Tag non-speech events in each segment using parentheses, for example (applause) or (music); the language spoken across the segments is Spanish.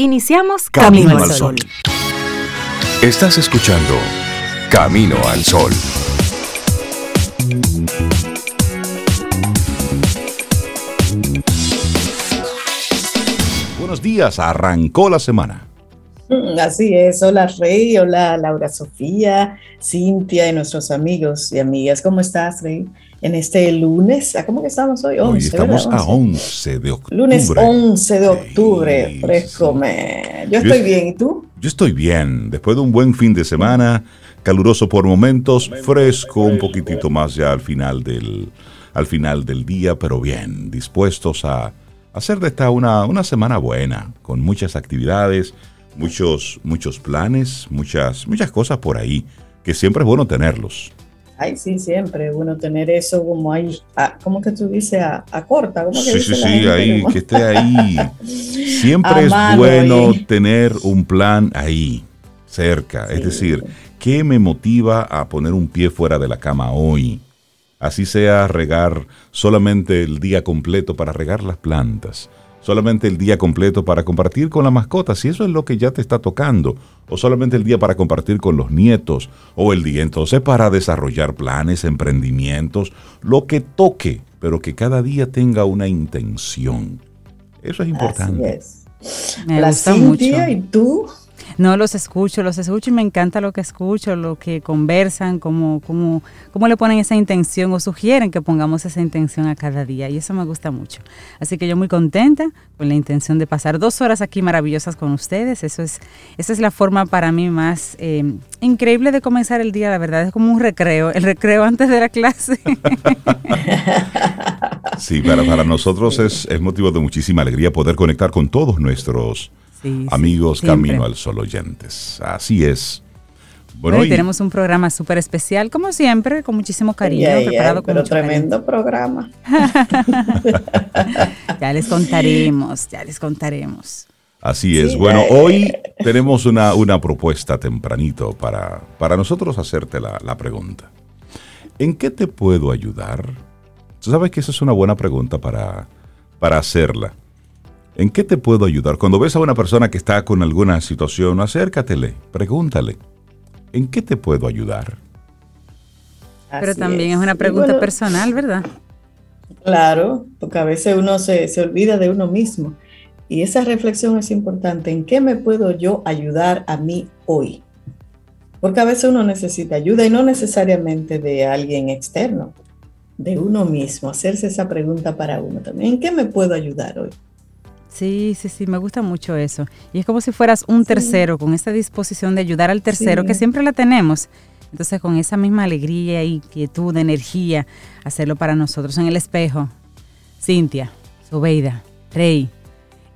Iniciamos Camino, al Sol. Estás escuchando Camino al Sol. Buenos días, arrancó la semana. Mm, así es, hola Rey, hola Laura Sofía, Cintia y nuestros amigos y amigas. ¿Cómo estás, Rey? En este lunes, ¿cómo que estamos hoy? hoy estamos a 11 de octubre. Lunes 11 de octubre, fresco. Yo estoy bien, ¿y tú? Yo estoy bien, después de un buen fin de semana, caluroso por momentos, fresco un poquitito más ya al final del, al final del día, pero bien, dispuestos a hacer de esta una, una semana buena, con muchas actividades, muchos, muchos planes, muchas, muchas cosas por ahí, que siempre es bueno tenerlos. Ay, sí, siempre es bueno tener eso como ahí, ¿cómo que tú dices? A, corta. ¿cómo que sí, sí, sí, ahí, que esté ahí. (laughs) Siempre es bueno tener un plan ahí, cerca. Es decir, ¿qué me motiva a poner un pie fuera de la cama hoy? Así sea regar solamente el día completo para regar las plantas solamente el día completo para compartir con la mascota, si eso es lo que ya te está tocando, o solamente el día para compartir con los nietos, o el día entonces para desarrollar planes, emprendimientos, lo que toque, pero que cada día tenga una intención. Eso es importante. Me la gusta mucho. ¿Y tú? No, los escucho, los escucho y me encanta lo que escucho, lo que conversan, cómo, cómo, cómo le ponen esa intención o sugieren que pongamos esa intención a cada día y eso me gusta mucho. Así que yo muy contenta con la intención de pasar dos horas aquí maravillosas con ustedes. Eso es, esa es la forma para mí más eh, increíble de comenzar el día, la verdad, es como un recreo, el recreo antes de la clase. (laughs) Sí, para, para nosotros es, es motivo de muchísima alegría poder conectar con todos nuestros amigos Camino al Sol oyentes. Así es. Bueno, hoy tenemos un programa súper especial, como siempre, con muchísimo cariño, preparado con pero tremendo programa. (laughs) ya les contaremos, ya les contaremos. Así es. bueno, eh, hoy eh. tenemos una, una, propuesta tempranito para, para nosotros hacerte la, la pregunta. ¿En qué te puedo ayudar? Tú sabes que esa es una buena pregunta para, para hacerla. ¿En qué te puedo ayudar? Cuando ves a una persona que está con alguna situación, acércatele, pregúntale, ¿en qué te puedo ayudar? Pero también es, una pregunta personal, ¿verdad? Claro, porque a veces uno se, se olvida de uno mismo. Y esa reflexión es importante. ¿En qué me puedo yo ayudar a mí hoy? Porque a veces uno necesita ayuda y no necesariamente de alguien externo, de uno mismo. Hacerse esa pregunta para uno también. ¿En qué me puedo ayudar hoy? Sí, sí, sí, me gusta mucho eso. Y es como si fueras un tercero, con esa disposición de ayudar al tercero, que siempre la tenemos. Entonces, con esa misma alegría y quietud, energía, hacerlo para nosotros en el espejo. Cintia, Sobeida, Rey,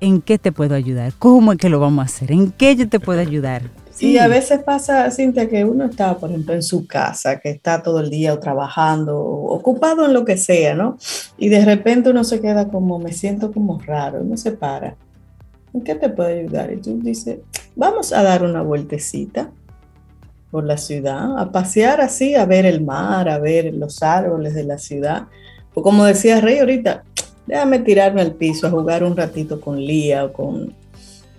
¿en qué te puedo ayudar? ¿Cómo es que lo vamos a hacer? ¿En qué yo te puedo ayudar? Sí, a veces pasa, Cintia, que uno está, por ejemplo, en su casa, que está todo el día trabajando, ocupado en lo que sea, ¿no? Y de repente uno se queda como, me siento como raro, uno se para. ¿En qué te puede ayudar? Y tú dices, vamos a dar una vueltecita por la ciudad, a pasear así, a ver el mar, a ver los árboles de la ciudad. O como decía Rey ahorita, déjame tirarme al piso a jugar un ratito con Lía o con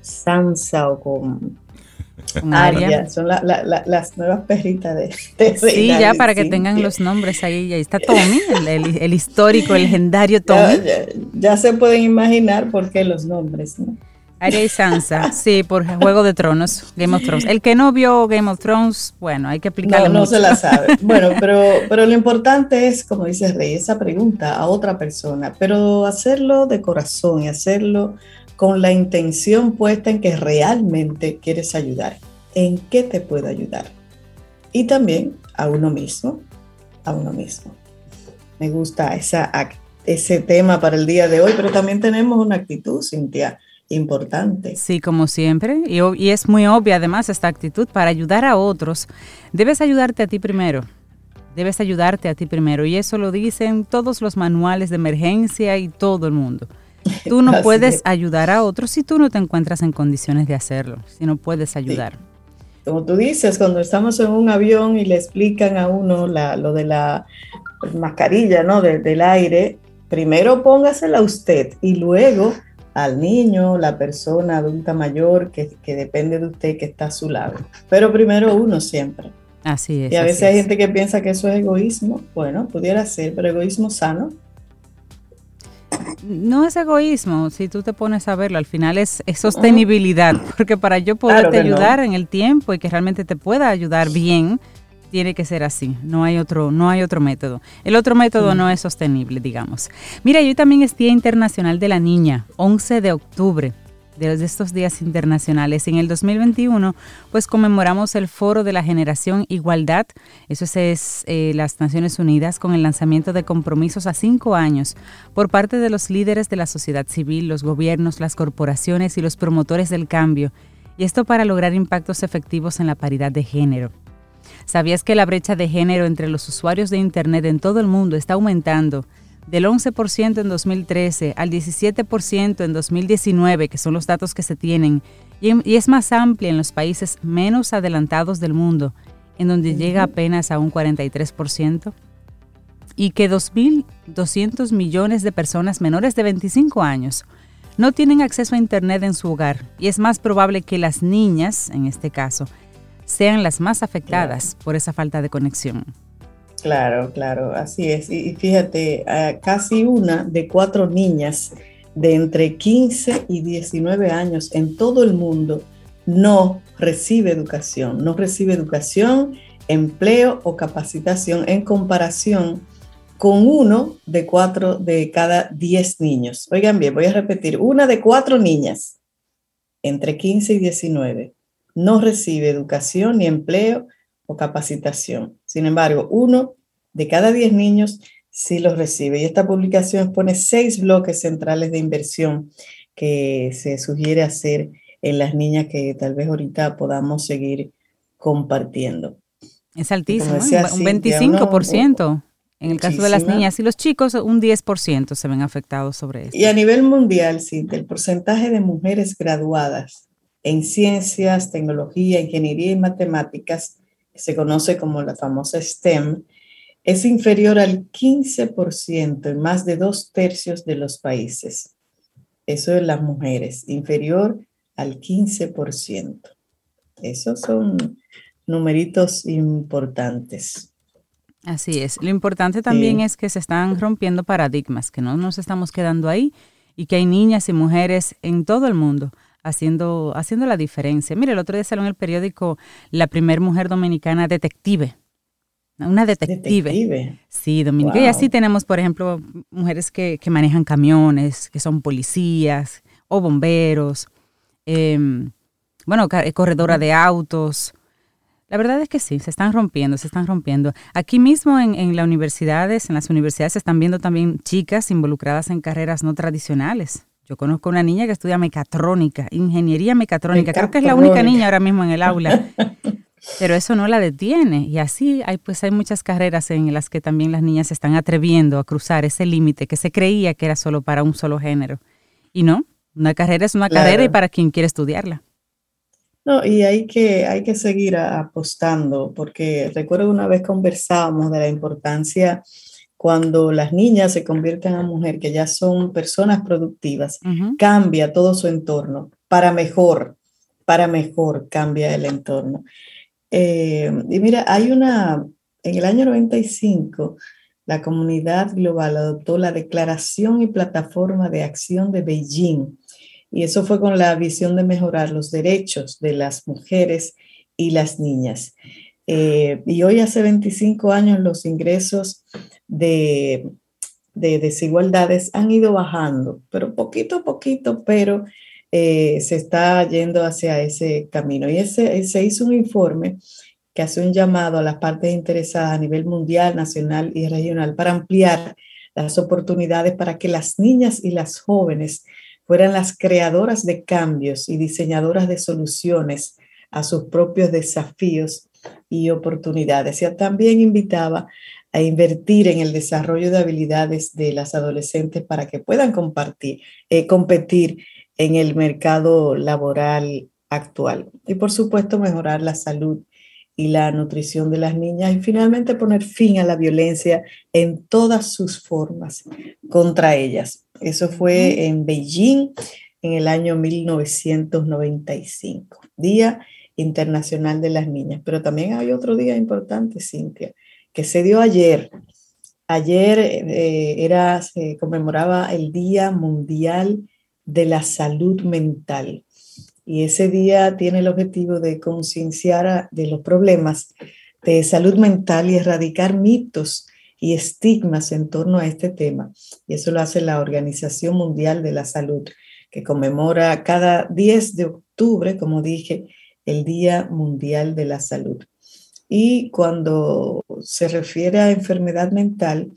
Sansa o con Aria. Son las nuevas perritas de, Sí, ya para que tengan los nombres ahí. Ahí está Tommy, el, histórico, el legendario Tommy. Ya, se pueden imaginar por qué los nombres, ¿no? Aria y Sansa, sí, por Juego de Tronos, Game of Thrones. El que no vio Game of Thrones, bueno, hay que explicarle No, no se la sabe. (laughs) Bueno, pero, pero lo importante es, como dice Rey, esa pregunta a otra persona, pero hacerlo de corazón y hacerlo con la intención puesta en que realmente quieres ayudar. ¿En qué te puedo ayudar? Y también a uno mismo, a uno mismo. Me gusta ese tema para el día de hoy, pero también tenemos una actitud, Cintia, importante. Sí, como siempre, y, es muy obvia además esta actitud para ayudar a otros. Debes ayudarte a ti primero, debes ayudarte a ti primero, y eso lo dicen todos los manuales de emergencia y todo el mundo. (laughs) Tú no puedes ayudar a otros si tú no te encuentras en condiciones de hacerlo, si no puedes ayudar. Como tú dices, cuando estamos en un avión y le explican a uno lo de la mascarilla, ¿no? del aire, primero póngasela usted y luego al niño, la persona adulta mayor que, depende de usted que está a su lado. Pero primero uno siempre. Así es. Y a veces hay gente que piensa que eso es egoísmo. Bueno, pudiera ser, pero egoísmo sano. No es egoísmo, si tú te pones a verlo, al final es, sostenibilidad, (laughs) porque para yo poderte ayudar en el tiempo y que realmente te pueda ayudar bien, tiene que ser así, no hay otro, no hay otro método. El otro método no es sostenible, digamos. Mira, yo también es Día Internacional de la Niña, 11 de octubre de estos días internacionales. En el 2021, pues conmemoramos el Foro de la Generación Igualdad, eso es, eh, las Naciones Unidas, con el lanzamiento de compromisos a cinco años por parte de los líderes de la sociedad civil, los gobiernos, las corporaciones y los promotores del cambio, y esto para lograr impactos efectivos en la paridad de género. ¿Sabías que la brecha de género entre los usuarios de Internet en todo el mundo está aumentando del 11% en 2013 al 17% en 2019, que son los datos que se tienen, y, es más amplia en los países menos adelantados del mundo, en donde llega apenas a un 43%? Y que 2.200 millones de personas menores de 25 años no tienen acceso a Internet en su hogar, y es más probable que las niñas, en este caso, sean las más afectadas por esa falta de conexión. Claro, claro, así es. Y fíjate, casi una de cuatro niñas de entre 15 y 19 años en todo el mundo no recibe educación, no recibe educación, empleo o capacitación en comparación con uno de cuatro de cada 10 niños. Oigan bien, voy a repetir, una de cuatro niñas entre 15 y 19 no recibe educación ni empleo o capacitación. Sin embargo, uno de cada diez niños sí los recibe. Y esta publicación pone seis bloques centrales de inversión que se sugiere hacer en las niñas que tal vez ahorita podamos seguir compartiendo. Es altísimo, ¿eh? un 25%. en el caso de las niñas y los chicos, un 10% se ven afectados sobre esto. Y a nivel mundial, sí, el porcentaje de mujeres graduadas en ciencias, tecnología, ingeniería y matemáticas, se conoce como la famosa STEM, es inferior al 15% en más de dos tercios de los países. Eso es las mujeres, inferior al 15%. Esos son numeritos importantes. Así es. Lo importante también es que se están rompiendo paradigmas, que no nos estamos quedando ahí y que hay niñas y mujeres en todo el mundo haciendo, haciendo la diferencia. Mire, el otro día salió en el periódico la primer mujer dominicana detective. Una detective. Sí, dominicana. Y así tenemos, por ejemplo, mujeres que, manejan camiones, que son policías o bomberos, em, bueno, corredora de autos. La verdad es que sí, se están rompiendo, se están rompiendo. Aquí mismo en, en las universidades, en las universidades se están viendo también chicas involucradas en carreras no tradicionales. Yo conozco una niña que estudia mecatrónica, ingeniería mecatrónica. Creo que es la única niña ahora mismo en el aula. (laughs) Pero eso no la detiene. Y así hay, pues hay muchas carreras en las que también las niñas se están atreviendo a cruzar ese límite que se creía que era solo para un solo género. Y no, una carrera es una carrera y para quien quiere estudiarla. No, y hay que, hay que seguir apostando, porque recuerdo una vez conversábamos de la importancia cuando las niñas se convierten en mujer, que ya son personas productivas, cambia todo su entorno para mejor, para mejor cambia el entorno. Eh, y mira, hay una, en el año 95, la comunidad global adoptó la Declaración y Plataforma de Acción de Beijing, y eso fue con la visión de mejorar los derechos de las mujeres y las niñas. Eh, y hoy hace 25 años los ingresos de, desigualdades han ido bajando, pero poquito a poquito, pero eh, se está yendo hacia ese camino. Y ese, se hizo un informe que hace un llamado a las partes interesadas a nivel mundial, nacional y regional para ampliar las oportunidades para que las niñas y las jóvenes fueran las creadoras de cambios y diseñadoras de soluciones a sus propios desafíos y oportunidades. Y también invitaba a invertir en el desarrollo de habilidades de las adolescentes para que puedan compartir, eh, competir en el mercado laboral actual. Y por supuesto mejorar la salud y la nutrición de las niñas y finalmente poner fin a la violencia en todas sus formas contra ellas. Eso fue en Beijing en el año 1995, Día Internacional de las Niñas. Pero también hay otro día importante, Cintia, que se dio ayer. Ayer eh, era, se conmemoraba el Día Mundial de la Salud Mental. Y ese día tiene el objetivo de concienciar de los problemas de salud mental y erradicar mitos y estigmas en torno a este tema. Y eso lo hace la Organización Mundial de la Salud, que conmemora cada 10 de octubre, como dije, el Día Mundial de la Salud. Y cuando se refiere a enfermedad mental,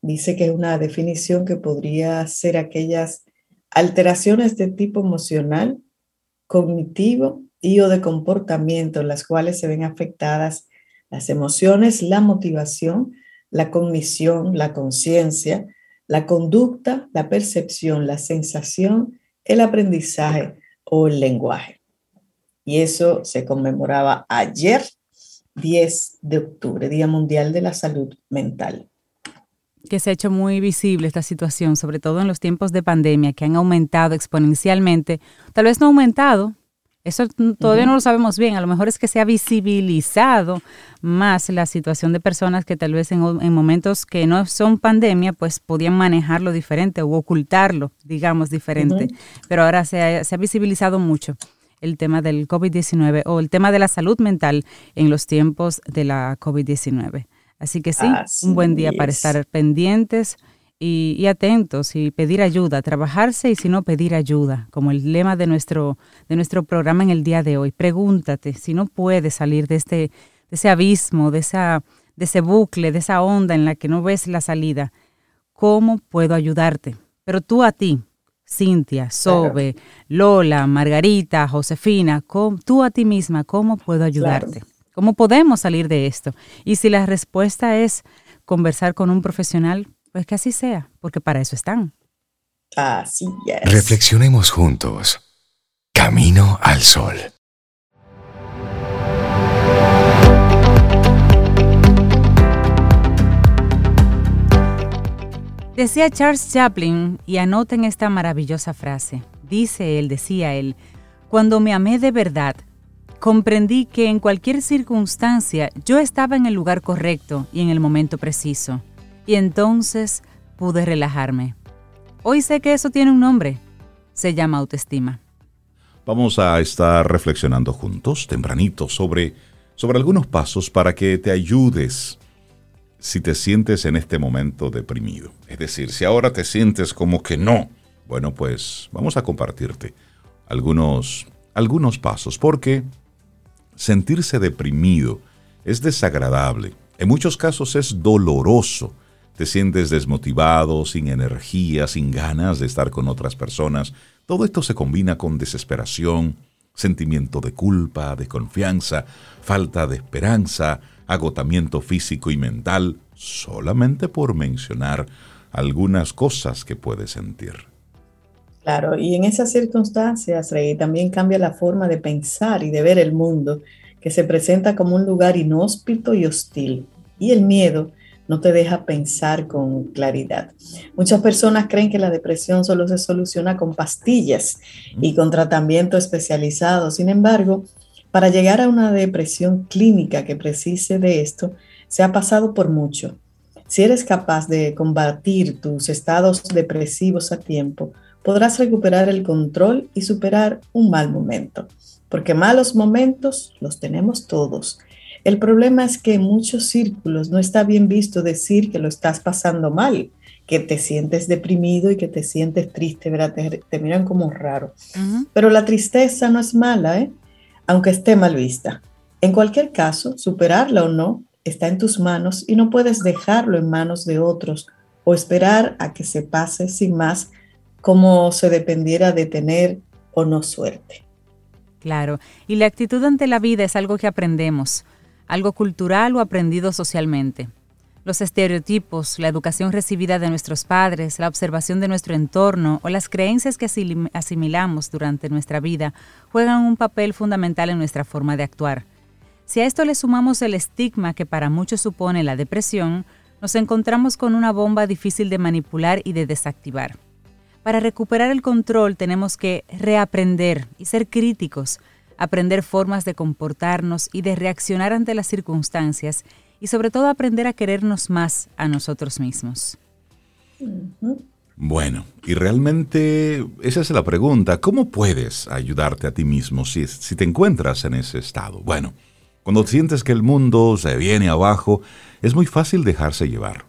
dice que es una definición que podría ser aquellas alteraciones de tipo emocional, cognitivo y o de comportamiento, las cuales se ven afectadas las emociones, la motivación, la cognición, la conciencia, la conducta, la percepción, la sensación, el aprendizaje o el lenguaje. Y eso se conmemoraba ayer, 10 de octubre, Día Mundial de la Salud Mental. Que se ha hecho muy visible esta situación, sobre todo en los tiempos de pandemia, que han aumentado exponencialmente. Tal vez no aumentado, eso todavía no lo sabemos bien. A lo mejor es que se ha visibilizado más la situación de personas que tal vez en, momentos que no son pandemia, pues podían manejarlo diferente o ocultarlo, digamos, diferente. Pero ahora se ha, visibilizado mucho el tema del COVID-19 o el tema de la salud mental en los tiempos de la COVID-19. Así que sí, un buen día para estar pendientes y, atentos y pedir ayuda, trabajarse y si no pedir ayuda, como el lema de nuestro, de nuestro programa en el día de hoy. Pregúntate si no puedes salir de, este, de ese abismo, de, esa, de ese bucle, de esa onda en la que no ves la salida. ¿Cómo puedo ayudarte? Pero tú a ti, Cintia, Sobe, Lola, Margarita, Josefina, tú a ti misma, ¿cómo puedo ayudarte? ¿Cómo podemos salir de esto? Y si la respuesta es conversar con un profesional, pues que así sea, porque para eso están. Así es. Reflexionemos juntos. Camino al sol. Decía Charles Chaplin, y anoten esta maravillosa frase. Dice él, decía él, cuando me amé de verdad, comprendí que en cualquier circunstancia yo estaba en el lugar correcto y en el momento preciso y entonces pude relajarme. Hoy sé que eso tiene un nombre. Se llama autoestima. Vamos a estar reflexionando juntos tempranito sobre, sobre algunos pasos para que te ayudes si te sientes en este momento deprimido. Es decir, si ahora te sientes como que no, bueno, pues vamos a compartirte algunos, algunos pasos, porque sentirse deprimido es desagradable, en muchos casos es doloroso te sientes desmotivado, sin energía, sin ganas de estar con otras personas. Todo esto se combina con desesperación, sentimiento de culpa, desconfianza, falta de esperanza, agotamiento físico y mental, solamente por mencionar algunas cosas que puedes sentir. Claro, y en esas circunstancias, Rey, también cambia la forma de pensar y de ver el mundo, que se presenta como un lugar inhóspito y hostil. Y el miedo no te deja pensar con claridad. Muchas personas creen que la depresión solo se soluciona con pastillas y con tratamiento especializado. Sin embargo, para llegar a una depresión clínica que precise de esto, se ha pasado por mucho. Si eres capaz de combatir tus estados depresivos a tiempo, podrás recuperar el control y superar un mal momento, porque malos momentos los tenemos todos el problema es que en muchos círculos no está bien visto decir que lo estás pasando mal, que te sientes deprimido y que te sientes triste, ¿verdad? Te, miran como raro. Pero la tristeza no es mala, ¿eh? Aunque esté mal vista. En cualquier caso, superarla o no está en tus manos y no puedes dejarlo en manos de otros o esperar a que se pase sin más como se dependiera de tener o no suerte. Claro, y la actitud ante la vida es algo que aprendemos algo cultural o aprendido socialmente. Los estereotipos, la educación recibida de nuestros padres, la observación de nuestro entorno o las creencias que asimilamos durante nuestra vida juegan un papel fundamental en nuestra forma de actuar. Si a esto le sumamos el estigma que para muchos supone la depresión, nos encontramos con una bomba difícil de manipular y de desactivar. Para recuperar el control tenemos que reaprender y ser críticos, aprender formas de comportarnos y de reaccionar ante las circunstancias y sobre todo aprender a querernos más a nosotros mismos. Bueno, y realmente esa es la pregunta, ¿cómo puedes ayudarte a ti mismo si, si te encuentras en ese estado? Bueno, cuando sientes que el mundo se viene abajo, es muy fácil dejarse llevar.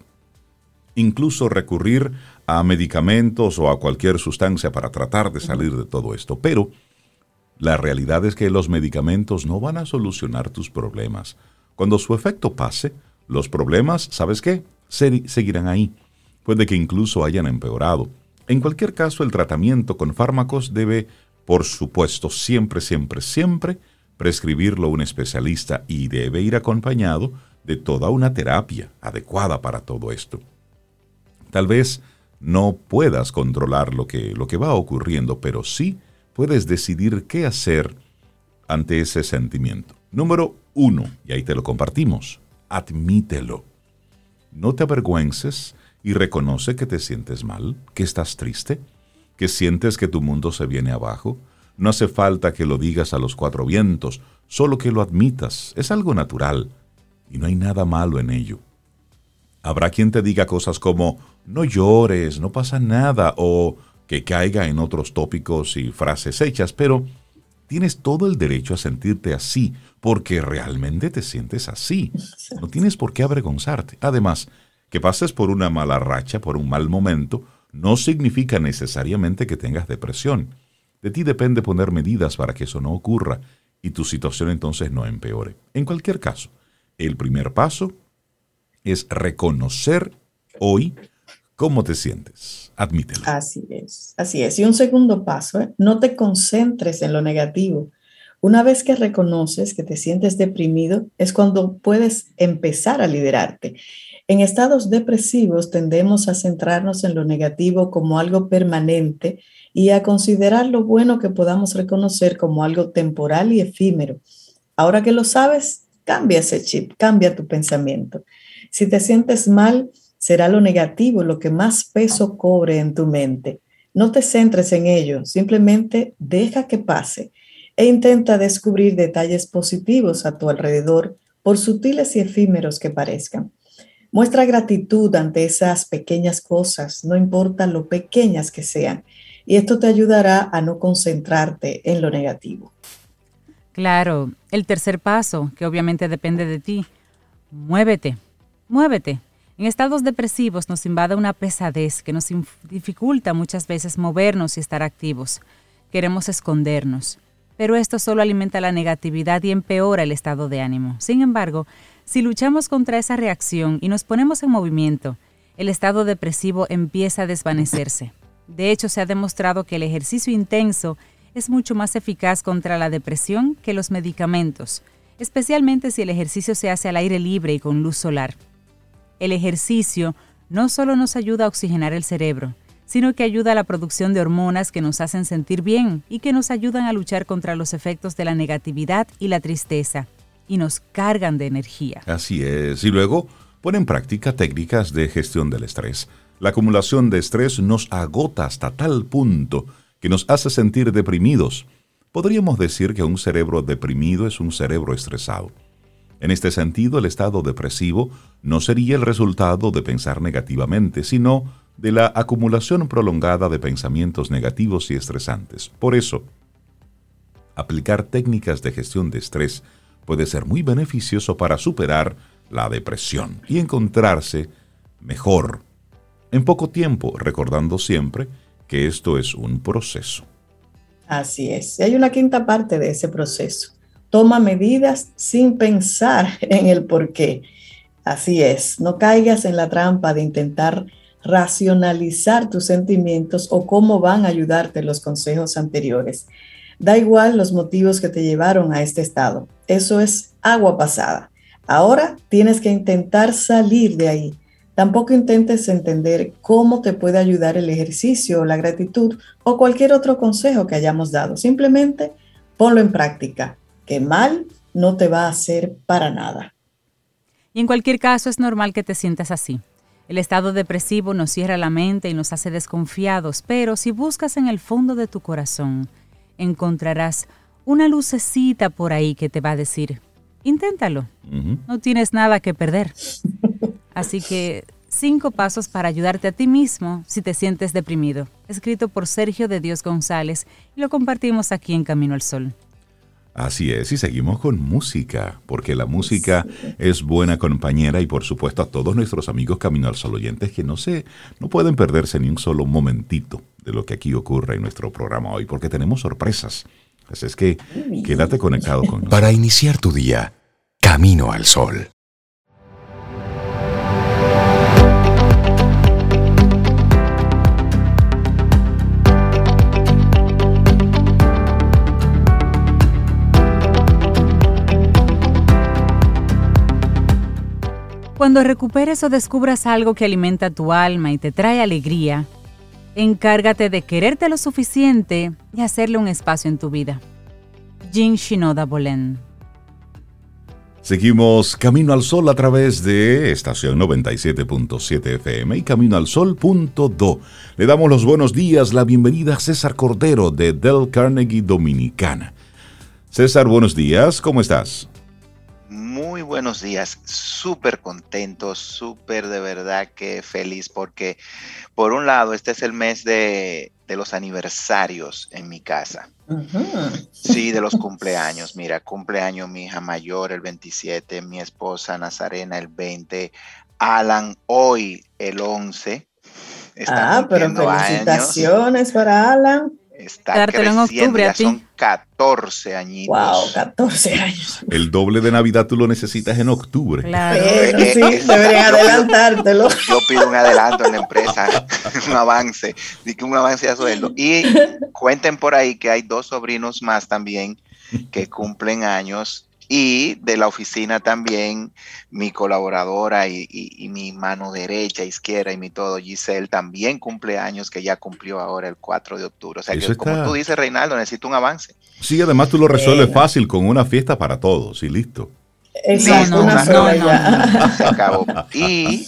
Incluso recurrir a medicamentos o a cualquier sustancia para tratar de salir de todo esto. Pero la realidad es que los medicamentos no van a solucionar tus problemas. Cuando su efecto pase, los problemas, ¿sabes qué? seguirán ahí. Puede que incluso hayan empeorado. En cualquier caso, el tratamiento con fármacos debe, por supuesto, siempre, siempre, siempre prescribirlo un especialista y debe ir acompañado de toda una terapia adecuada para todo esto. Tal vez no puedas controlar lo que, lo que va ocurriendo, pero sí puedes decidir qué hacer ante ese sentimiento. Número uno, y ahí te lo compartimos, admítelo. No te avergüences y reconoce que te sientes mal, que estás triste, que sientes que tu mundo se viene abajo. No hace falta que lo digas a los cuatro vientos, solo que lo admitas. Es algo natural y no hay nada malo en ello. Habrá quien te diga cosas como no llores, no pasa nada, o que caiga en otros tópicos y frases hechas, pero tienes todo el derecho a sentirte así, porque realmente te sientes así. No tienes por qué avergonzarte. Además, que pases por una mala racha, por un mal momento, no significa necesariamente que tengas depresión. De ti depende poner medidas para que eso no ocurra y tu situación entonces no empeore. En cualquier caso, el primer paso es reconocer hoy cómo te sientes. Admítelo. Así es, así es. Y un segundo paso, ¿eh? no te concentres en lo negativo. Una vez que reconoces que te sientes deprimido, es cuando puedes empezar a liderarte. En estados depresivos tendemos a centrarnos en lo negativo como algo permanente y a considerar lo bueno que podamos reconocer como algo temporal y efímero. Ahora que lo sabes, cambia ese chip, cambia tu pensamiento. Si te sientes mal, será lo negativo lo que más peso cobre en tu mente. No te centres en ello, simplemente deja que pase e intenta descubrir detalles positivos a tu alrededor, por sutiles y efímeros que parezcan. Muestra gratitud ante esas pequeñas cosas, no importa lo pequeñas que sean, y esto te ayudará a no concentrarte en lo negativo. Claro, el tercer paso, que obviamente depende de ti, muévete, muévete. En estados depresivos nos invade una pesadez que nos dificulta muchas veces movernos y estar activos. Queremos escondernos pero esto solo alimenta la negatividad y empeora el estado de ánimo. Sin embargo, si luchamos contra esa reacción y nos ponemos en movimiento, el estado depresivo empieza a desvanecerse. De hecho, se ha demostrado que el ejercicio intenso es mucho más eficaz contra la depresión que los medicamentos, especialmente si el ejercicio se hace al aire libre y con luz solar. El ejercicio no solo nos ayuda a oxigenar el cerebro, sino que ayuda a la producción de hormonas que nos hacen sentir bien y que nos ayudan a luchar contra los efectos de la negatividad y la tristeza, y nos cargan de energía. Así es, y luego pone en práctica técnicas de gestión del estrés. La acumulación de estrés nos agota hasta tal punto que nos hace sentir deprimidos. Podríamos decir que un cerebro deprimido es un cerebro estresado. En este sentido, el estado depresivo no sería el resultado de pensar negativamente, sino de la acumulación prolongada de pensamientos negativos y estresantes. Por eso, aplicar técnicas de gestión de estrés puede ser muy beneficioso para superar la depresión y encontrarse mejor en poco tiempo, recordando siempre que esto es un proceso. Así es. Y hay una quinta parte de ese proceso. Toma medidas sin pensar (laughs) en el por qué. Así es. No caigas en la trampa de intentar racionalizar tus sentimientos o cómo van a ayudarte los consejos anteriores. Da igual los motivos que te llevaron a este estado. Eso es agua pasada. Ahora tienes que intentar salir de ahí. Tampoco intentes entender cómo te puede ayudar el ejercicio, la gratitud o cualquier otro consejo que hayamos dado. Simplemente ponlo en práctica, que mal no te va a hacer para nada. Y en cualquier caso es normal que te sientas así. El estado depresivo nos cierra la mente y nos hace desconfiados, pero si buscas en el fondo de tu corazón, encontrarás una lucecita por ahí que te va a decir, inténtalo, no tienes nada que perder. Así que cinco pasos para ayudarte a ti mismo si te sientes deprimido, escrito por Sergio de Dios González y lo compartimos aquí en Camino al Sol. Así es, y seguimos con música, porque la música es buena compañera y por supuesto a todos nuestros amigos Camino al Sol oyentes que no se, no pueden perderse ni un solo momentito de lo que aquí ocurre en nuestro programa hoy, porque tenemos sorpresas. Así es que quédate conectado con nosotros. Para iniciar tu día, Camino al Sol. Cuando recuperes o descubras algo que alimenta tu alma y te trae alegría, encárgate de quererte lo suficiente y hacerle un espacio en tu vida. Jin Shinoda Bolen. Seguimos Camino al Sol a través de estación 97.7 FM y Camino al Sol.do. Le damos los buenos días, la bienvenida a César Cordero de Del Carnegie Dominicana. César, buenos días, ¿cómo estás? Muy buenos días, súper contento, súper de verdad que feliz porque por un lado este es el mes de, los aniversarios en mi casa. Sí, de los cumpleaños. Mira, cumpleaños mi hija mayor el 27, mi esposa Nazarena el 20, Alan hoy el 11. ah, pero felicitaciones para Alan. Está creciendo, en octubre, ya son 14 añitos. Wow, 14 años. El doble de Navidad tú lo necesitas en octubre. Claro. sí, deberían adelantártelo. Yo pido un adelanto en la empresa, (laughs) un avance, que un avance a sueldo. Y cuenten por ahí que hay dos sobrinos más también que cumplen años y de la oficina también mi colaboradora y, mi mano derecha, izquierda y mi todo, Giselle, también cumple años que ya cumplió ahora el 4 de octubre. O sea que como tú dices, Reinaldo, necesito un avance. Sí, además tú lo resuelves fácil con una fiesta para todos y listo. Exacto, una sola Se acabó. Y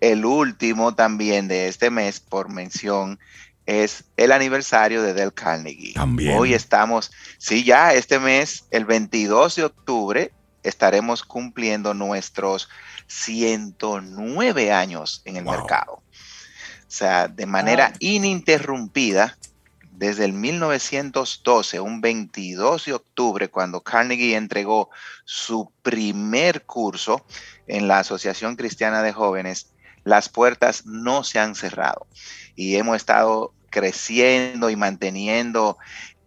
el último también de este mes, por mención, es el aniversario de Del Carnegie. También. Hoy estamos, sí, ya este mes, el 22 de octubre, estaremos cumpliendo nuestros 109 años en el mercado. O sea, de manera ininterrumpida, desde el 1912, un 22 de octubre, cuando Carnegie entregó su primer curso en la Asociación Cristiana de Jóvenes, las puertas no se han cerrado y hemos estado creciendo y manteniendo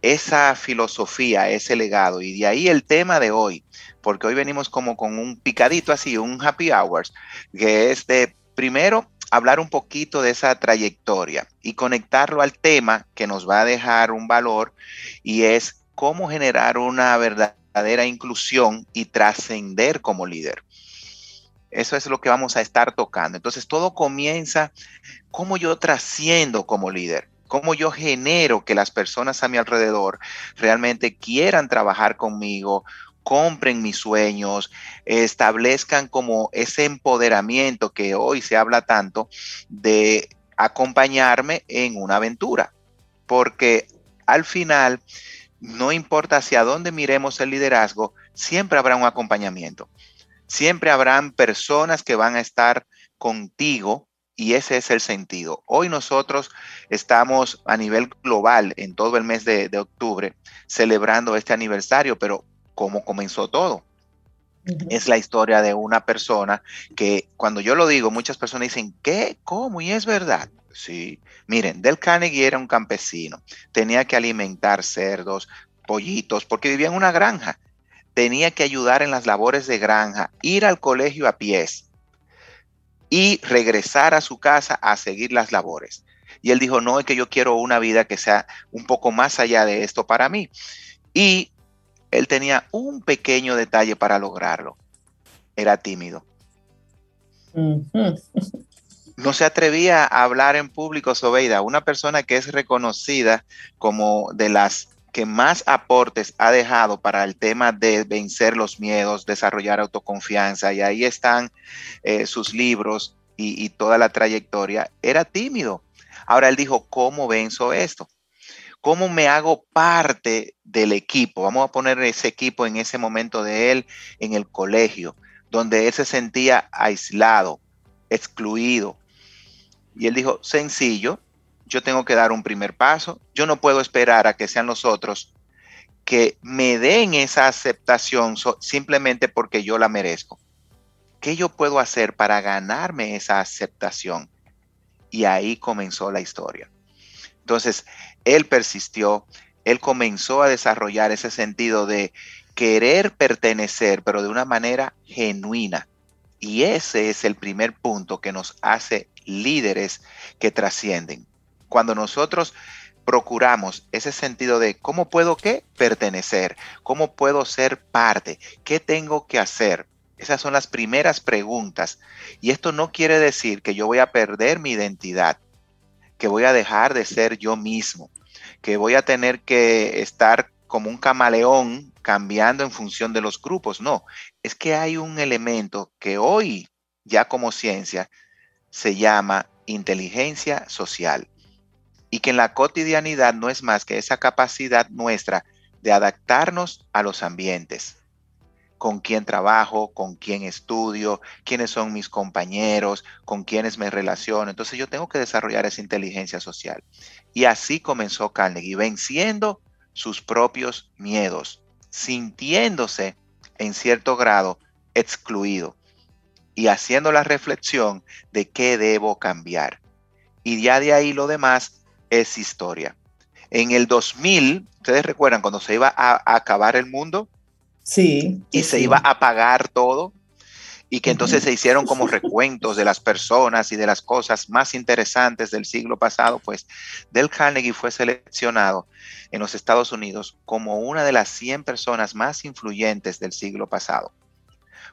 esa filosofía, ese legado. Y de ahí el tema de hoy, porque hoy venimos como con un picadito así, un happy hours, que es de primero hablar un poquito de esa trayectoria y conectarlo al tema que nos va a dejar un valor y es cómo generar una verdadera inclusión y trascender como líder. Eso es lo que vamos a estar tocando. Entonces todo comienza cómo yo trasciendo como líder, cómo yo genero que las personas a mi alrededor realmente quieran trabajar conmigo, compren mis sueños, establezcan como ese empoderamiento que hoy se habla tanto de acompañarme en una aventura. Porque al final, no importa hacia dónde miremos el liderazgo, siempre habrá un acompañamiento. Siempre habrán personas que van a estar contigo y ese es el sentido. Hoy nosotros estamos a nivel global en todo el mes de, octubre celebrando este aniversario, pero ¿cómo comenzó todo? Es la historia de una persona que cuando yo lo digo, muchas personas dicen, ¿qué? ¿Cómo? Y es verdad. Sí, miren, Del Carnegie era un campesino, tenía que alimentar cerdos, pollitos, porque vivía en una granja tenía que ayudar en las labores de granja, ir al colegio a pies y regresar a su casa a seguir las labores. Y él dijo, no, es que yo quiero una vida que sea un poco más allá de esto para mí. Y él tenía un pequeño detalle para lograrlo. Era tímido. No se atrevía a hablar en público, Sobeida, una persona que es reconocida como de las que más aportes ha dejado para el tema de vencer los miedos, desarrollar autoconfianza, y ahí están eh, sus libros. y, toda la trayectoria, era tímido. Ahora él dijo, ¿cómo venzo esto? ¿Cómo me hago parte del equipo? Vamos a poner ese equipo en ese momento de él en el colegio, donde él se sentía aislado, excluido. Y él dijo, sencillo, yo tengo que dar un primer paso, yo no puedo esperar a que sean los otros que me den esa aceptación simplemente porque yo la merezco. ¿Qué yo puedo hacer para ganarme esa aceptación? Y ahí comenzó la historia. Entonces, él persistió, él comenzó a desarrollar ese sentido de querer pertenecer, pero de una manera genuina. Y ese es el primer punto que nos hace líderes que trascienden. Cuando nosotros procuramos ese sentido de cómo puedo qué pertenecer, cómo puedo ser parte, qué tengo que hacer, esas son las primeras preguntas. Y esto no quiere decir que yo voy a perder mi identidad, que voy a dejar de ser yo mismo, que voy a tener que estar como un camaleón cambiando en función de los grupos. No, es que hay un elemento que hoy ya como ciencia se llama inteligencia social y que en la cotidianidad no es más que esa capacidad nuestra de adaptarnos a los ambientes con quién trabajo, con quién estudio, quiénes son mis compañeros, con quiénes me relaciono. Entonces yo tengo que desarrollar esa inteligencia social. Y así comenzó Carnegie, venciendo sus propios miedos, sintiéndose en cierto grado excluido y haciendo la reflexión de qué debo cambiar. Y ya de ahí lo demás es historia. En el 2000, ustedes recuerdan cuando se iba a, acabar el mundo, Sí. Y se iba a pagar todo. Y que entonces se hicieron como recuentos de las personas y de las cosas más interesantes del siglo pasado, pues Del Carnegie fue seleccionado en los Estados Unidos como una de las 100 personas más influyentes del siglo pasado,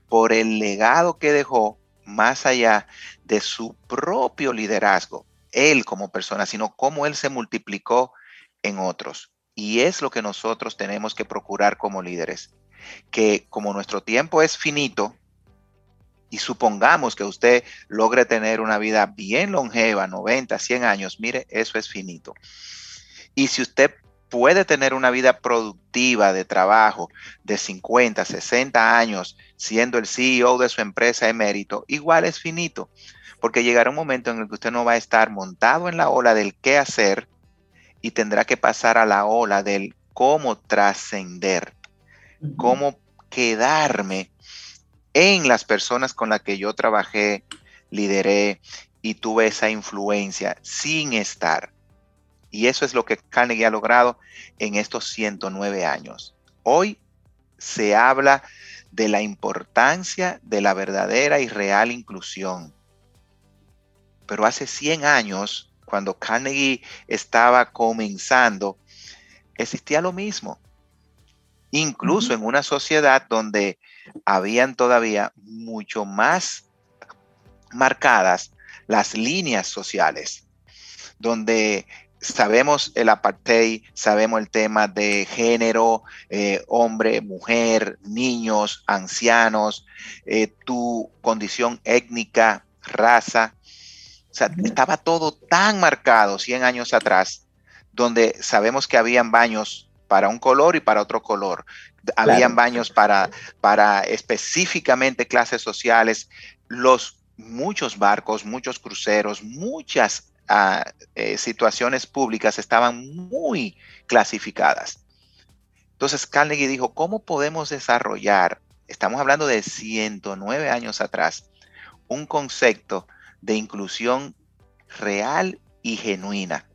por el legado que dejó más allá de su propio liderazgo, él como persona, sino cómo él se multiplicó en otros. Y es lo que nosotros tenemos que procurar como líderes, que como nuestro tiempo es finito, y supongamos que usted logre tener una vida bien longeva, 90, 100 años, mire, eso es finito. Y si usted puede tener una vida productiva de trabajo de 50, 60 años, siendo el CEO de su empresa emérito, igual es finito, porque llegará un momento en el que usted no va a estar montado en la ola del qué hacer y tendrá que pasar a la ola del cómo trascender cómo quedarme en las personas con las que yo trabajé, lideré y tuve esa influencia sin estar. Y eso es lo que Carnegie ha logrado en estos 109 años. Hoy se habla de la importancia de la verdadera y real inclusión. Pero hace 100 años, cuando Carnegie estaba comenzando, existía lo mismo incluso en una sociedad donde habían todavía mucho más marcadas las líneas sociales, donde sabemos el apartheid, sabemos el tema de género, eh, hombre, mujer, niños, ancianos, eh, tu condición étnica, raza. O sea, estaba todo tan marcado 100 años atrás, donde sabemos que habían baños para un color y para otro color. Habían baños para, para específicamente clases sociales, los muchos barcos, muchos cruceros, muchas ah, eh, situaciones públicas estaban muy clasificadas. Entonces Carnegie dijo, ¿cómo podemos desarrollar, estamos hablando de 109 años atrás, un concepto de inclusión real y genuina?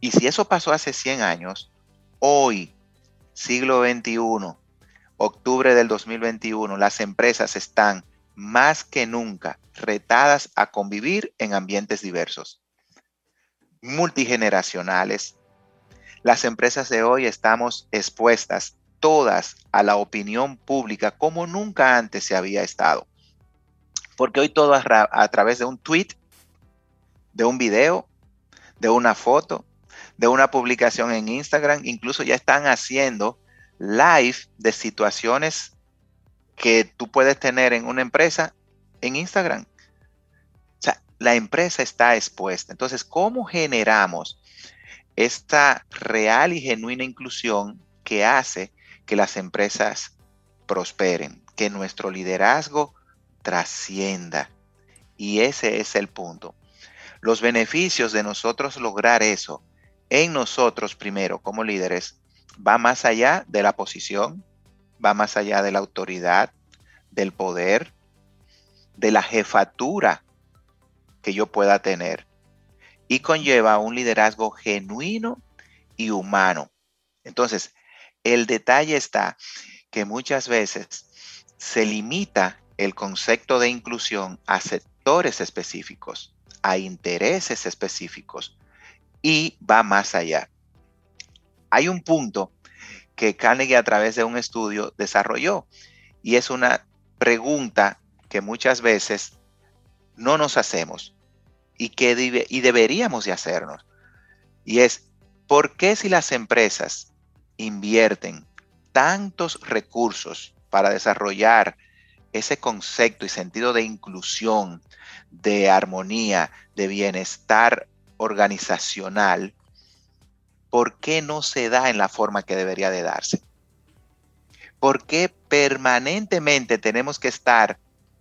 Y si eso pasó hace 100 años, Hoy, siglo XXI, octubre del 2021, las empresas están más que nunca retadas a convivir en ambientes diversos, multigeneracionales. Las empresas de hoy estamos expuestas todas a la opinión pública como nunca antes se había estado. Porque hoy todo a, través de un tweet, de un video, de una foto, de una publicación en Instagram, incluso ya están haciendo live de situaciones que tú puedes tener en una empresa en Instagram. la empresa está expuesta. Entonces, ¿cómo generamos esta real y genuina inclusión que hace que las empresas prosperen, que nuestro liderazgo trascienda? Y ese es el punto. Los beneficios de nosotros lograr eso en nosotros primero como líderes va más allá de la posición, va más allá de la autoridad, del poder, de la jefatura que yo pueda tener y conlleva un liderazgo genuino y humano. Entonces, el detalle está que muchas veces se limita el concepto de inclusión a sectores específicos, a intereses específicos y va más allá. Hay un punto que Carnegie a través de un estudio desarrolló y es una pregunta que muchas veces no nos hacemos y que y deberíamos de hacernos. Y es, ¿por qué si las empresas invierten tantos recursos para desarrollar ese concepto y sentido de inclusión, de armonía, de bienestar organizacional, ¿por qué no se da en la forma que debería de darse? ¿Por qué permanentemente tenemos que estar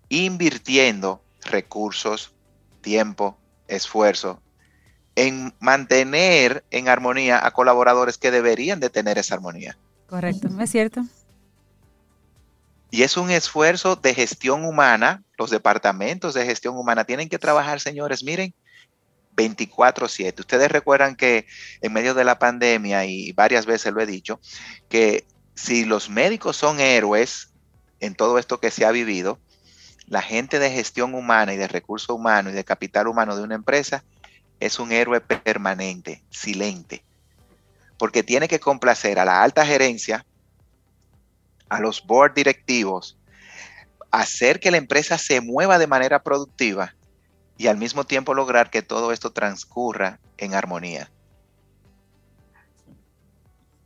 invirtiendo recursos, tiempo, esfuerzo en mantener en armonía a colaboradores que deberían de tener esa armonía. Correcto, es cierto. Y es un esfuerzo de gestión humana. Los departamentos de gestión humana tienen que trabajar, señores, miren, 24/7. Ustedes recuerdan que en medio de la pandemia, y varias veces lo he dicho, que si los médicos son héroes en todo esto que se ha vivido, la gente de gestión humana y de recursos humanos y de capital humano de una empresa es un héroe permanente, silente, porque tiene que complacer a la alta gerencia, a los board directivos, hacer que la empresa se mueva de manera productiva y al mismo tiempo lograr que todo esto transcurra en armonía.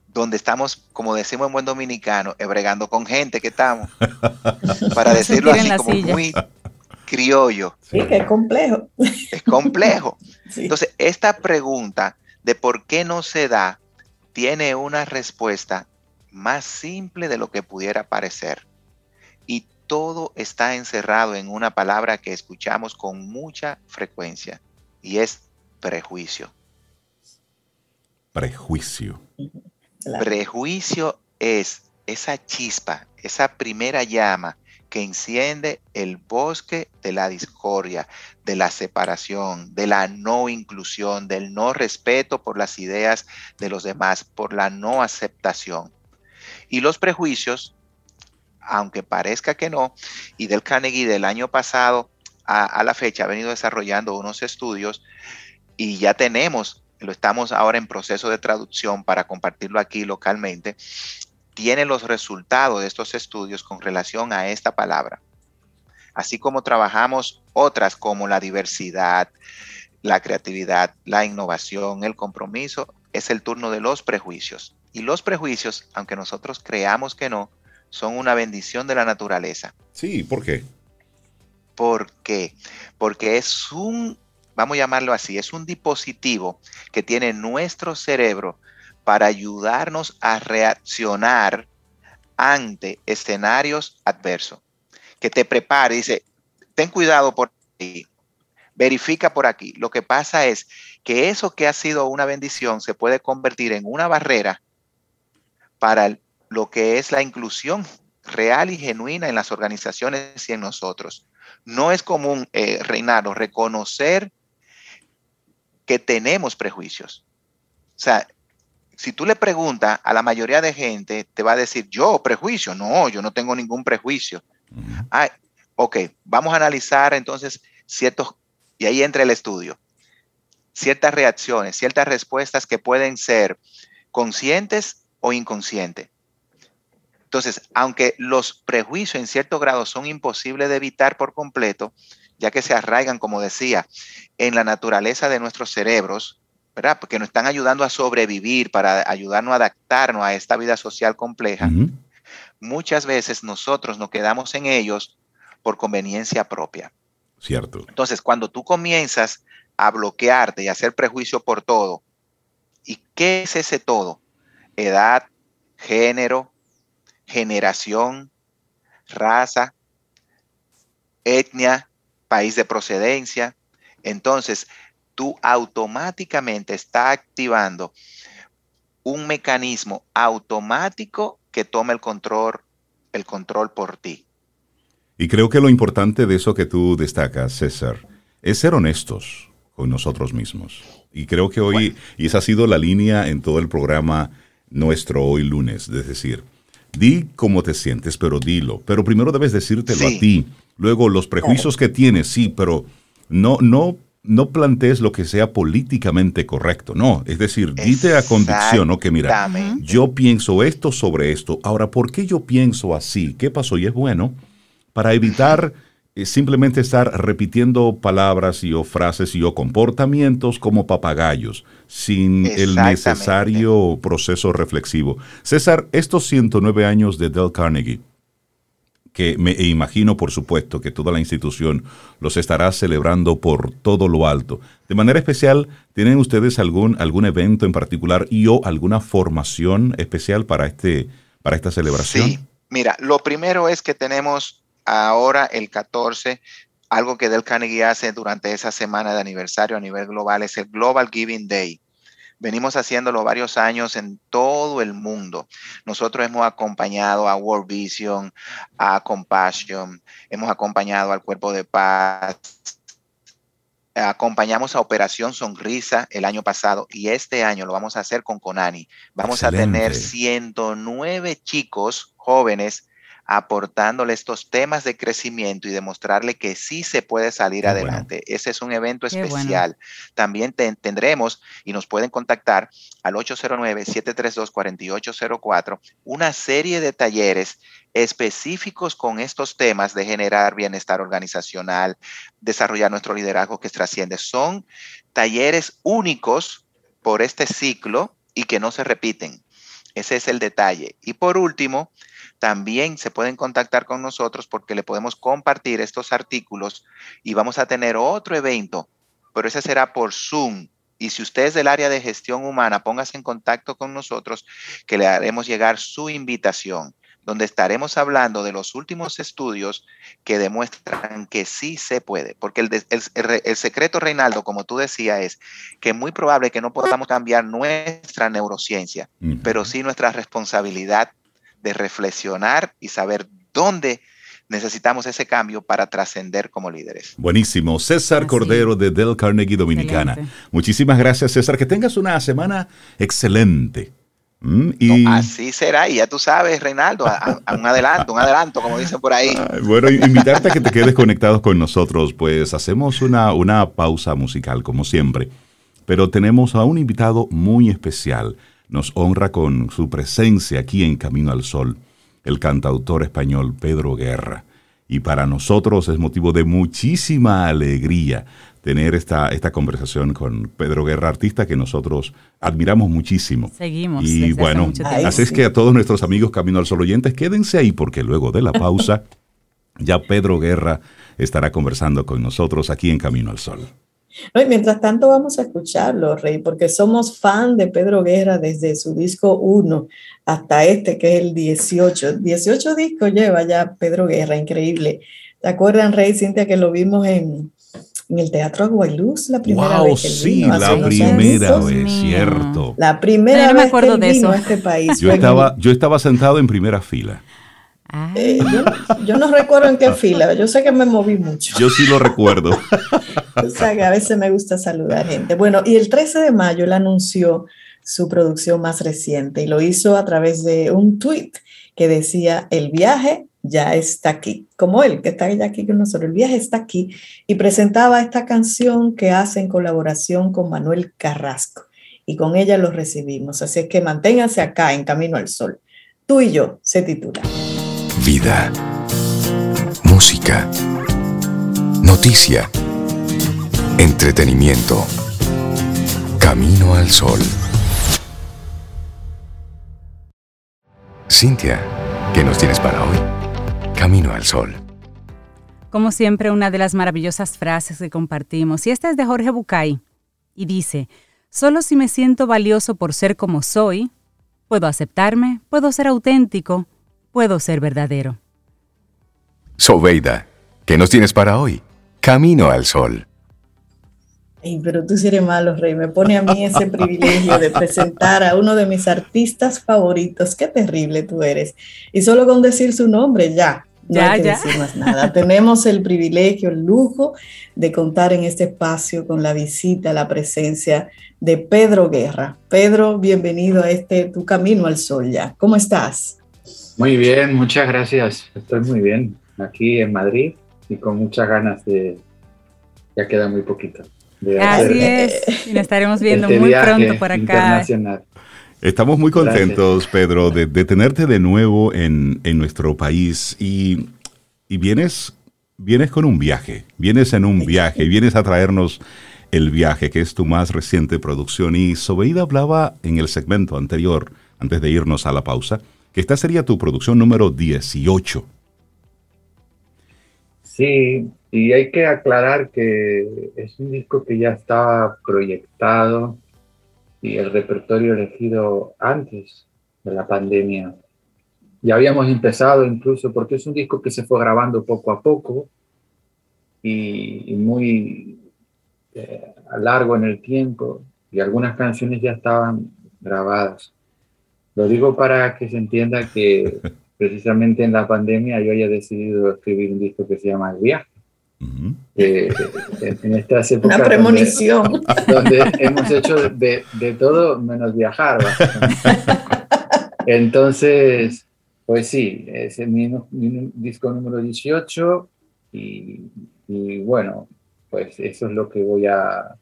Donde estamos, como decimos en buen dominicano, bregando con gente que estamos, para (laughs) decirlo así como muy criollo. Sí, que es complejo. Es complejo. (laughs) Entonces, esta pregunta de por qué no se da tiene una respuesta más simple de lo que pudiera parecer. Y todo está encerrado en una palabra que escuchamos con mucha frecuencia y es prejuicio. Prejuicio. Prejuicio es esa chispa, esa primera llama que enciende el bosque de la discordia, de la separación, de la no inclusión, del no respeto por las ideas de los demás, por la no aceptación. Y los prejuicios, aunque parezca que no, y del Carnegie del año pasado a, la fecha ha venido desarrollando unos estudios y ya tenemos, lo estamos ahora en proceso de traducción para compartirlo aquí localmente, tiene los resultados de estos estudios con relación a esta palabra. Así como trabajamos otras como la diversidad, la creatividad, la innovación, el compromiso, es el turno de los prejuicios. Y los prejuicios, aunque nosotros creamos que no, son una bendición de la naturaleza. Sí, ¿por qué? ¿Por qué? Porque es un, vamos a llamarlo así, es un dispositivo que tiene nuestro cerebro para ayudarnos a reaccionar ante escenarios adversos. Que te prepare, dice, ten cuidado por ahí, verifica por aquí. Lo que pasa es que eso que ha sido una bendición se puede convertir en una barrera para lo que es la inclusión real y genuina en las organizaciones y en nosotros. No es común, eh, Reinaldo, reconocer que tenemos prejuicios. O sea, si tú le preguntas a la mayoría de gente, te va a decir, yo, prejuicio. No, yo no tengo ningún prejuicio. ok, vamos a analizar entonces ciertos, y ahí entra el estudio, ciertas reacciones, ciertas respuestas que pueden ser conscientes o inconsciente. Entonces, aunque los prejuicios en cierto grado son imposibles de evitar por completo, ya que se arraigan, como decía, en la naturaleza de nuestros cerebros, ¿verdad? Porque nos están ayudando a sobrevivir, para ayudarnos a adaptarnos a esta vida social compleja. Muchas veces nosotros nos quedamos en ellos por conveniencia propia. Cierto. Entonces, cuando tú comienzas a bloquearte y a hacer prejuicio por todo, ¿y qué es ese todo? Edad, género, generación, raza, etnia, país de procedencia. Entonces, tú automáticamente está activando un mecanismo automático que toma el control, el control por ti. Y creo que lo importante de eso que tú destacas, César, es ser honestos con nosotros mismos. Y creo que hoy, y esa ha sido la línea en todo el programa nuestro hoy lunes, es decir, di cómo te sientes, pero dilo. Pero primero debes decírtelo a ti. Luego, los prejuicios que tienes, sí, pero no, no, no plantees lo que sea políticamente correcto. No, es decir, dite a convicción, ¿no? Que mira, yo pienso esto sobre esto. Ahora, ¿por qué yo pienso así? ¿Qué pasó? Y es bueno para evitar simplemente estar repitiendo palabras y o frases y o comportamientos como papagayos, sin el necesario proceso reflexivo. César, estos 109 años de Del Carnegie, que me imagino, por supuesto, que toda la institución los estará celebrando por todo lo alto. De manera especial, ¿tienen ustedes algún, algún evento en particular y o alguna formación especial para, este, para esta celebración? Sí, mira, lo primero es que tenemos ahora el 14, algo que Del Carnegie hace durante esa semana de aniversario a nivel global es el Global Giving Day. Venimos haciéndolo varios años en todo el mundo. Nosotros hemos acompañado a World Vision, a Compassion, hemos acompañado al Cuerpo de Paz, acompañamos a Operación Sonrisa el año pasado y este año lo vamos a hacer con Conani. Vamos a tener 109 chicos jóvenes aportándole estos temas de crecimiento y demostrarle que sí se puede salir adelante. Ese es un evento especial. También tendremos y nos pueden contactar al 809-732-4804 una serie de talleres específicos con estos temas de generar bienestar organizacional, desarrollar nuestro liderazgo que trasciende. Son talleres únicos por este ciclo y que no se repiten. Ese es el detalle. Y por último, también se pueden contactar con nosotros porque le podemos compartir estos artículos y vamos a tener otro evento, pero ese será por Zoom. Y si usted es del área de gestión humana, póngase en contacto con nosotros que le haremos llegar su invitación, donde estaremos hablando de los últimos estudios que demuestran que sí se puede. Porque el, secreto, Reinaldo, como tú decías, es que es muy probable que no podamos cambiar nuestra neurociencia, pero sí nuestra responsabilidad de reflexionar y saber dónde necesitamos ese cambio para trascender como líderes. Buenísimo. César Cordero de Del Carnegie Dominicana. Muchísimas gracias, César. Que tengas una semana excelente. Mm, y... así será, y ya tú sabes, Reinaldo, a, un adelanto, un adelanto, como dicen por ahí. bueno, invitarte a que te quedes conectados con nosotros, pues hacemos una, una pausa musical, como siempre, pero tenemos a un invitado muy especial nos honra con su presencia aquí en Camino al Sol, el cantautor español Pedro Guerra. Y para nosotros es motivo de muchísima alegría tener esta, esta conversación con Pedro Guerra, artista que nosotros admiramos muchísimo. Seguimos. Y bueno, así es que a todos nuestros amigos Camino al Sol oyentes, quédense ahí porque luego de la (laughs) pausa ya Pedro Guerra estará conversando con nosotros aquí en Camino al Sol. No, mientras tanto vamos a escucharlo, Rey, porque somos fan de Pedro Guerra desde su disco 1 hasta este, que es el 18. 18 discos lleva ya Pedro Guerra, increíble. ¿Te acuerdan, Rey, Cintia, que lo vimos en, el Teatro Aguayluz la primera vez que sí, la primera vez, cierto. La primera vez que él vino a este país. Yo estaba, yo estaba sentado en primera fila. Ah. Eh, yo, no recuerdo en qué fila, yo sé que me moví mucho. Yo sí lo recuerdo. (laughs) o sea que a veces me gusta saludar gente. Bueno, y el 13 de mayo él anunció su producción más reciente y lo hizo a través de un tweet que decía, el viaje ya está aquí, como él, que está ya aquí con nosotros, el viaje está aquí, y presentaba esta canción que hace en colaboración con Manuel Carrasco, y con ella lo recibimos. Así es que manténganse acá en Camino al Sol. Tú y yo se titula. Vida. Música. Noticia. Entretenimiento. Camino al sol. Cintia, ¿qué nos tienes para hoy? Camino al sol. como siempre, una de las maravillosas frases que compartimos. Y esta es de Jorge Bucay. Y dice, solo si me siento valioso por ser como soy, puedo aceptarme, puedo ser auténtico, puedo ser verdadero. Sobeida, ¿qué nos tienes para hoy? Camino al sol. Ay, pero tú sí eres malo, Rey. Me pone a mí ese privilegio de presentar a uno de mis artistas favoritos. Qué terrible tú eres. Y solo con decir su nombre, ya. No hay que decir más nada. Tenemos el privilegio, el lujo de contar en este espacio con la visita, la presencia de Pedro Guerra. Pedro, bienvenido a este Tu Camino al Sol ya. ¿Cómo estás? Muy bien, muchas gracias. Estoy muy bien aquí en Madrid y con muchas ganas de... Ya queda muy poquito. Así es, y nos estaremos viendo este muy pronto por acá. Estamos muy contentos, Pedro, de, tenerte de nuevo en, nuestro país y, vienes, vienes con un viaje, vienes en un viaje, vienes a traernos el viaje, que es tu más reciente producción. Y Sobeida hablaba en el segmento anterior, antes de irnos a la pausa, esta sería tu producción número 18. Sí, y hay que aclarar que es un disco que ya estaba proyectado y el repertorio elegido antes de la pandemia. Ya habíamos empezado incluso porque es un disco que se fue grabando poco a poco y, muy eh, largo en el tiempo y algunas canciones ya estaban grabadas. Lo digo para que se entienda que (laughs) precisamente en la pandemia yo haya decidido escribir un disco que se llama El Viaje eh, en, estas épocas. Una premonición. Donde, hemos hecho de, de, todo menos viajar. (laughs) Entonces, pues sí, es mi, disco número 18 y, y, bueno, pues eso es lo que voy a,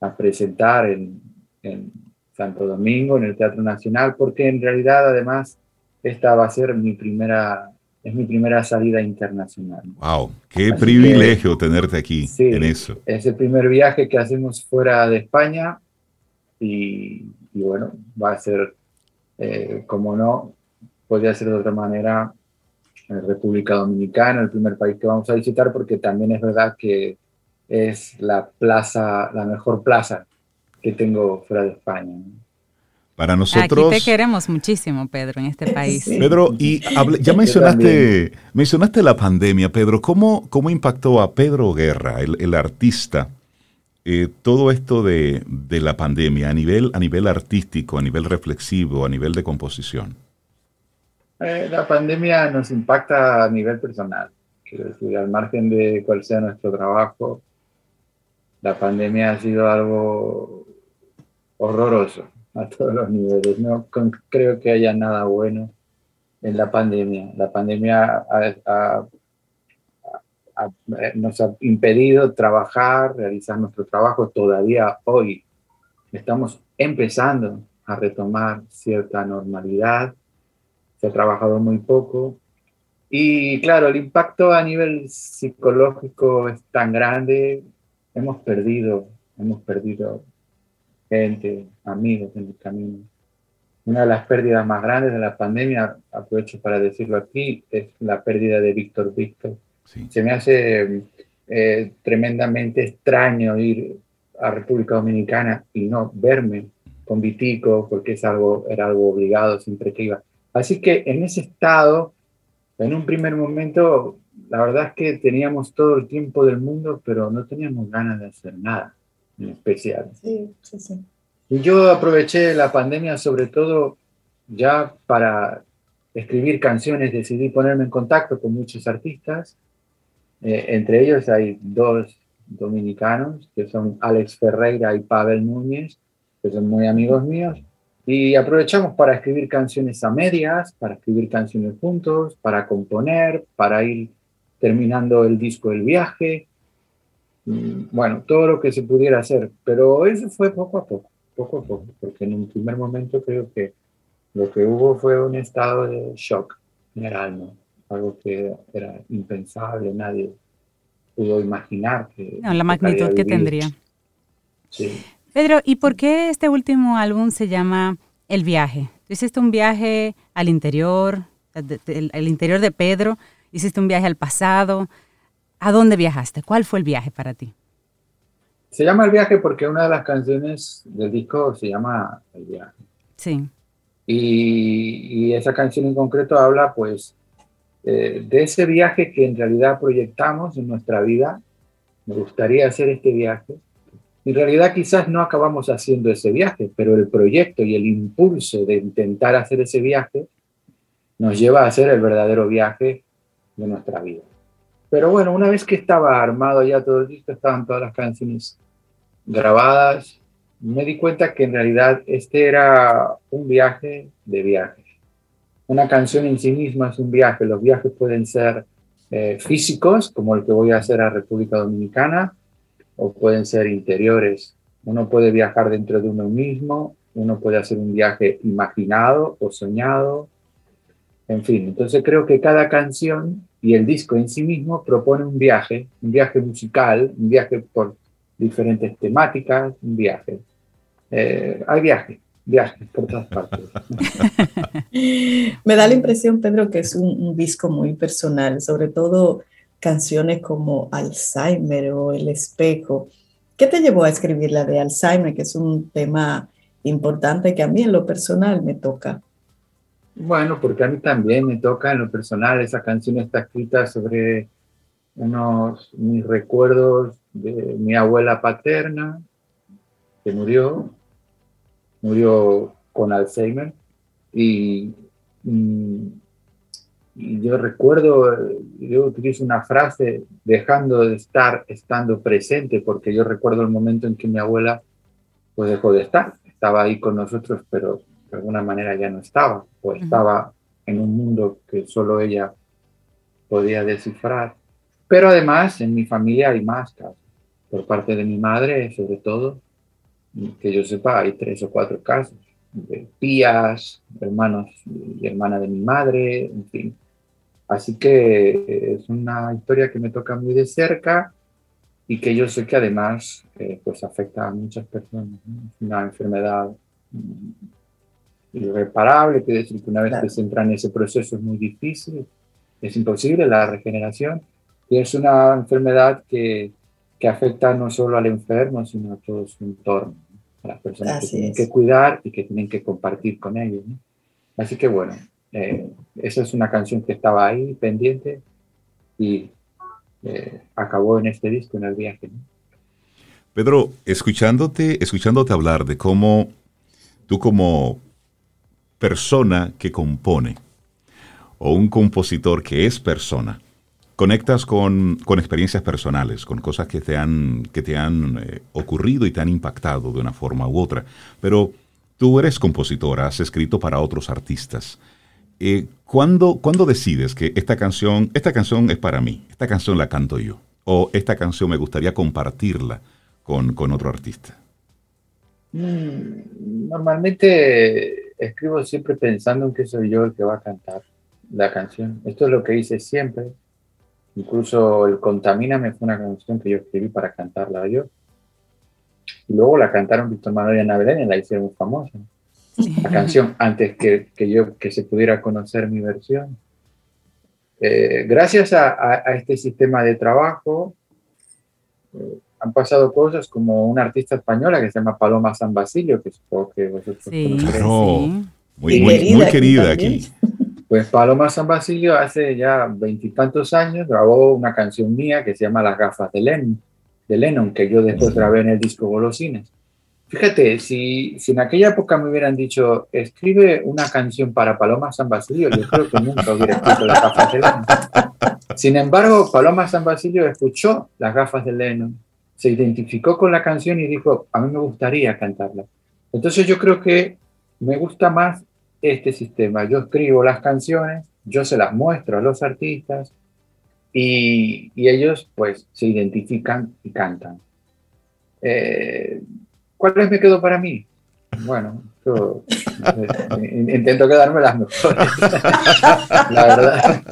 a presentar en, en Santo Domingo, en el Teatro Nacional, porque en realidad además esta va a ser mi primera es mi primera salida internacional. ¡Wow! ¡Qué privilegio tenerte aquí en eso! Es el primer viaje que hacemos fuera de España y, bueno, va a ser, eh, como no, podría ser de otra manera, República Dominicana, el primer país que vamos a visitar, porque también es verdad que es la plaza, la mejor plaza que tengo fuera de España. Para nosotros. Aquí te queremos muchísimo, Pedro, en este país. Pedro, y ya mencionaste, mencionaste la pandemia, Pedro. ¿Cómo, cómo impactó a Pedro Guerra, el, artista, eh, todo esto de, la pandemia a nivel, a nivel artístico, a nivel reflexivo, a nivel de composición? Eh, la pandemia nos impacta a nivel personal. Quiero decir, al margen de cuál sea nuestro trabajo, la pandemia ha sido algo horroroso a todos los niveles. No creo que haya nada bueno en la pandemia. La pandemia nos ha impedido trabajar, realizar nuestro trabajo. Todavía hoy estamos empezando a retomar cierta normalidad. Se ha trabajado muy poco. Y claro, el impacto a nivel psicológico es tan grande. Hemos perdido, hemos perdido gente, amigos en el camino. Una de las pérdidas más grandes de la pandemia, aprovecho para decirlo aquí, es la pérdida de Víctor Víctor. Se me hace eh, tremendamente extraño ir a República Dominicana y no verme con Vitico, porque es algo, era algo obligado siempre que iba. Así que en ese estado, en un primer momento, la verdad es que teníamos todo el tiempo del mundo, pero no teníamos ganas de hacer nada en especial. Sí, sí, sí. Y yo aproveché la pandemia sobre todo ya para escribir canciones, decidí ponerme en contacto con muchos artistas. Eh, entre ellos hay dos dominicanos, que son Alex Ferreira y Pavel Núñez, que son muy amigos míos. Y aprovechamos para escribir canciones a medias, para escribir canciones juntos, para componer, para ir terminando el disco El Viaje. Mm, bueno, todo lo que se pudiera hacer, pero eso fue poco a poco, poco a poco, porque en un primer momento creo que lo que hubo fue un estado de shock general, ¿no? Algo que era impensable, nadie pudo imaginar que... No, la magnitud que tendría. Sí. Pedro, ¿y por qué este último álbum se llama El viaje? Tú hiciste un viaje al interior, al interior de Pedro, hiciste un viaje al pasado, ¿A dónde viajaste? ¿Cuál fue el viaje para ti? Se llama El viaje porque una de las canciones del disco se llama El viaje. Sí. Y, esa canción en concreto habla pues eh, de ese viaje que en realidad proyectamos en nuestra vida. Me gustaría hacer este viaje. En realidad quizás no acabamos haciendo ese viaje, pero el proyecto y el impulso de intentar hacer ese viaje nos lleva a hacer el verdadero viaje de nuestra vida. Pero bueno, una vez que estaba armado ya todo el disco, estaban todas las canciones grabadas, me di cuenta que en realidad este era un viaje de viajes. Una canción en sí misma es un viaje. Los viajes pueden ser eh, físicos, como el que voy a hacer a República Dominicana, o pueden ser interiores. Uno puede viajar dentro de uno mismo, uno puede hacer un viaje imaginado o soñado, en fin. Entonces creo que cada canción y el disco en sí mismo propone un viaje, un viaje musical, un viaje por diferentes temáticas, un viaje. Eh, hay viajes, viajes por todas partes. (laughs) Me da la impresión, Pedro, que es un, disco muy personal, sobre todo canciones como Alzheimer o El espejo. ¿Qué te llevó a escribir la de Alzheimer, que es un tema importante que a mí en lo personal me toca? Bueno, porque a mí también me toca en lo personal. Esa canción está escrita sobre unos mis recuerdos de mi abuela paterna que murió, murió con Alzheimer y, yo recuerdo, yo utilizo una frase dejando de estar, estando presente, porque yo recuerdo el momento en que mi abuela pues dejó de estar, estaba ahí con nosotros, pero de alguna manera ya no estaba, o estaba en un mundo que solo ella podía descifrar. Pero además en mi familia hay más casos. Por parte de mi madre, sobre todo, que yo sepa, hay tres o cuatro casos de tías, hermanos y hermana de mi madre, en fin. Así que es una historia que me toca muy de cerca y que yo sé que además eh, pues afecta a muchas personas. Es una enfermedad irreparable, quiere decir que una vez que se entra en ese proceso es muy difícil, es imposible la regeneración, y es una enfermedad que, que afecta no solo al enfermo, sino a todo su entorno, a las personas que tienen que cuidar y que tienen que compartir con ellos. Así que bueno, eh, esa es una canción que estaba ahí pendiente y eh, acabó en este disco, en el viaje. Pedro, escuchándote, escuchándote hablar de cómo tú como persona que compone o un compositor que es persona, conectas con, experiencias personales, con cosas que te han, que te han eh, ocurrido y te han impactado de una forma u otra. Pero tú eres compositora, has escrito para otros artistas. Eh, ¿cuándo, decides que esta canción, esta canción es para mí, esta canción la canto yo? ¿O esta canción me gustaría compartirla con, con otro artista? Mm, normalmente escribo siempre pensando en que soy yo el que va a cantar la canción. Esto es lo que hice siempre. Incluso el Contamíname fue una canción que yo escribí para cantarla yo. Y luego la cantaron Víctor Manuel y Ana Belén y la hicieron famosa. La canción antes que, que, yo que se pudiera conocer mi versión. Eh, gracias a, a, este sistema de trabajo, eh, han pasado cosas como una artista española que se llama Paloma San Basilio, que supongo que vosotros sí, Muy, muy, querida, aquí. Pues Paloma San Basilio hace ya veintitantos años grabó una canción mía que se llama Las gafas de Lennon, de Lennon que yo después grabé en el disco Golosines. Fíjate, si, si en aquella época me hubieran dicho, escribe una canción para Paloma San Basilio, yo creo que nunca hubiera escrito Las gafas de Lennon. Sin embargo, Paloma San Basilio escuchó Las gafas de Lennon se identificó con la canción y dijo, a mí me gustaría cantarla. Entonces yo creo que me gusta más este sistema. Yo escribo las canciones, yo se las muestro a los artistas y, ellos pues se identifican y cantan. Eh, ¿Cuáles me quedo para mí? Bueno, yo intento quedarme las mejores. (laughs) la verdad.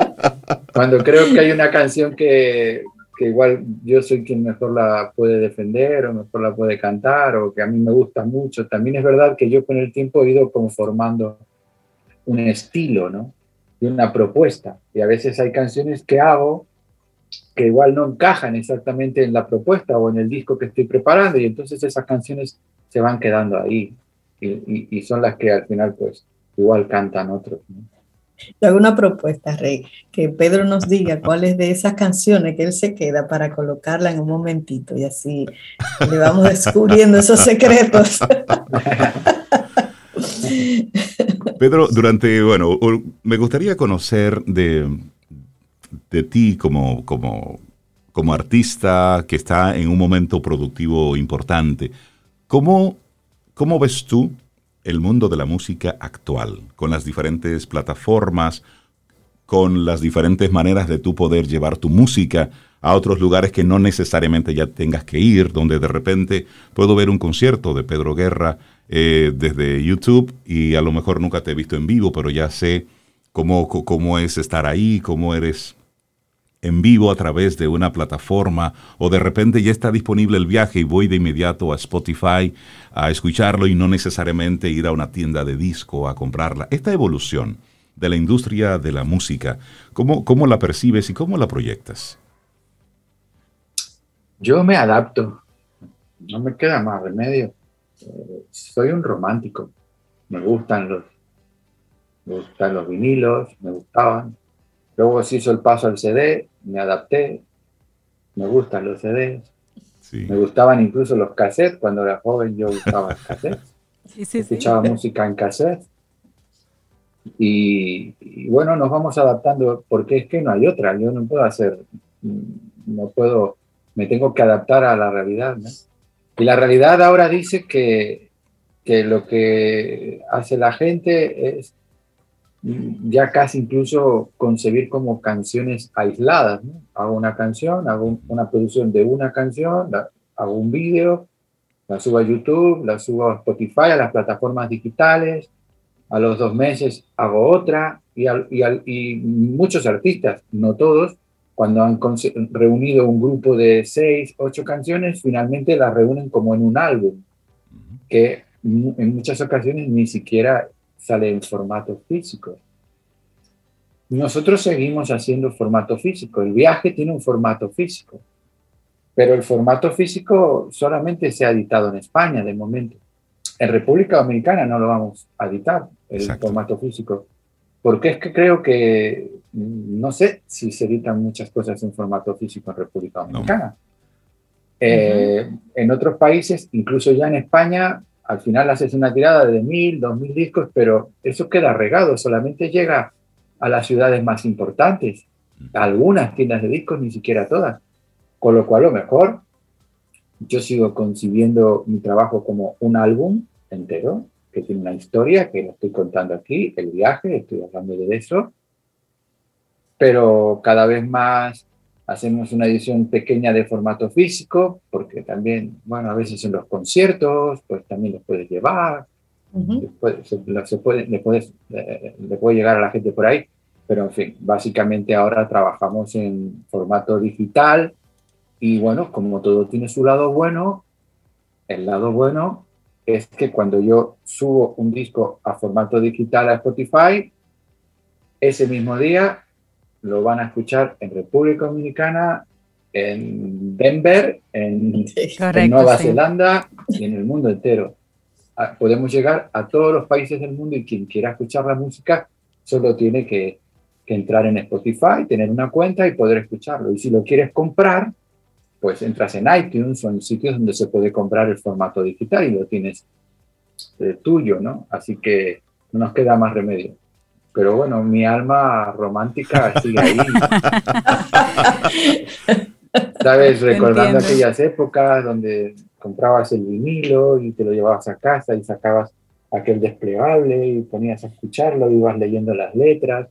Cuando creo que hay una canción que, que igual yo soy quien mejor la puede defender o mejor la puede cantar o que a mí me gusta mucho. También es verdad que yo con el tiempo he ido conformando un estilo, ¿no? Y una propuesta. Y a veces hay canciones que hago que igual no encajan exactamente en la propuesta o en el disco que estoy preparando y entonces esas canciones se van quedando ahí y, son las que al final pues igual cantan otros. Yo hago una propuesta, Rey, que Pedro nos diga cuáles de esas canciones que él se queda para colocarla en un momentito y así le vamos descubriendo esos secretos. (laughs) Pedro, durante, bueno, me gustaría conocer de, de ti como, como, como artista que está en un momento productivo importante. ¿Cómo, cómo ves tú el mundo de la música actual, con las diferentes plataformas, con las diferentes maneras de tú poder llevar tu música a otros lugares que no necesariamente ya tengas que ir, donde de repente puedo ver un concierto de Pedro Guerra eh, desde YouTube y a lo mejor nunca te he visto en vivo, pero ya sé cómo, cómo es estar ahí, cómo eres en vivo a través de una plataforma o de repente ya está disponible el viaje y voy de inmediato a Spotify a escucharlo y no necesariamente ir a una tienda de disco a comprarla. Esta evolución de la industria de la música, ¿cómo, cómo la percibes y cómo la proyectas? Yo me adapto, no me queda más remedio. Eh, soy un romántico, me gustan los, me gustan los vinilos, me gustaban, Luego se hizo el paso al CD, me adapté, me gustan los CDs. Me gustaban incluso los cassettes, cuando era joven yo usaba (laughs) cassettes. Escuchaba música en cassette. Y, bueno, nos vamos adaptando porque es que no hay otra. Yo no puedo hacer, no puedo, me tengo que adaptar a la realidad. Y la realidad ahora dice que, que lo que hace la gente es ya casi incluso concebir como canciones aisladas. Hago una canción, hago una producción de una canción, hago un vídeo, la subo a YouTube, la subo a Spotify, a las plataformas digitales, a los dos meses hago otra y, y, muchos artistas, no todos, cuando han reunido un grupo de seis, ocho canciones, finalmente las reúnen como en un álbum, que en muchas ocasiones ni siquiera sale en formato físico. Nosotros seguimos haciendo formato físico. El viaje tiene un formato físico, pero el formato físico solamente se ha editado en España de momento. En República Dominicana no lo vamos a editar, el formato físico, porque es que creo que no sé si se editan muchas cosas en formato físico en República Dominicana. Eh, en otros países, incluso ya en España, al final haces una tirada de mil, dos mil discos, pero eso queda regado, solamente llega a las ciudades más importantes, algunas tiendas de discos, ni siquiera todas. Con lo cual, lo mejor, yo sigo concibiendo mi trabajo como un álbum entero, que tiene una historia, que lo estoy contando aquí, el viaje, estoy hablando de eso, pero cada vez más hacemos una edición pequeña de formato físico, porque también, bueno, a veces en los conciertos, pues también los puedes llevar, se, puede, le, puedes, eh, le puede llegar a la gente por ahí, pero en fin, básicamente ahora trabajamos en formato digital y bueno, como todo tiene su lado bueno, el lado bueno es que cuando yo subo un disco a formato digital a Spotify, ese mismo día lo van a escuchar en República Dominicana, en Denver, en, Nueva Zelanda y en el mundo entero. Ah, podemos llegar a todos los países del mundo y quien quiera escuchar la música solo tiene que, entrar en Spotify, tener una cuenta y poder escucharlo. Y si lo quieres comprar, pues entras en iTunes o en sitios donde se puede comprar el formato digital y lo tienes eh, tuyo, ¿no? Así que no nos queda más remedio. Pero bueno, mi alma romántica sigue ahí. (laughs) ¿Sabes? Recordando aquellas épocas donde comprabas el vinilo y te lo llevabas a casa y sacabas aquel desplegable y ponías a escucharlo, ibas leyendo las letras.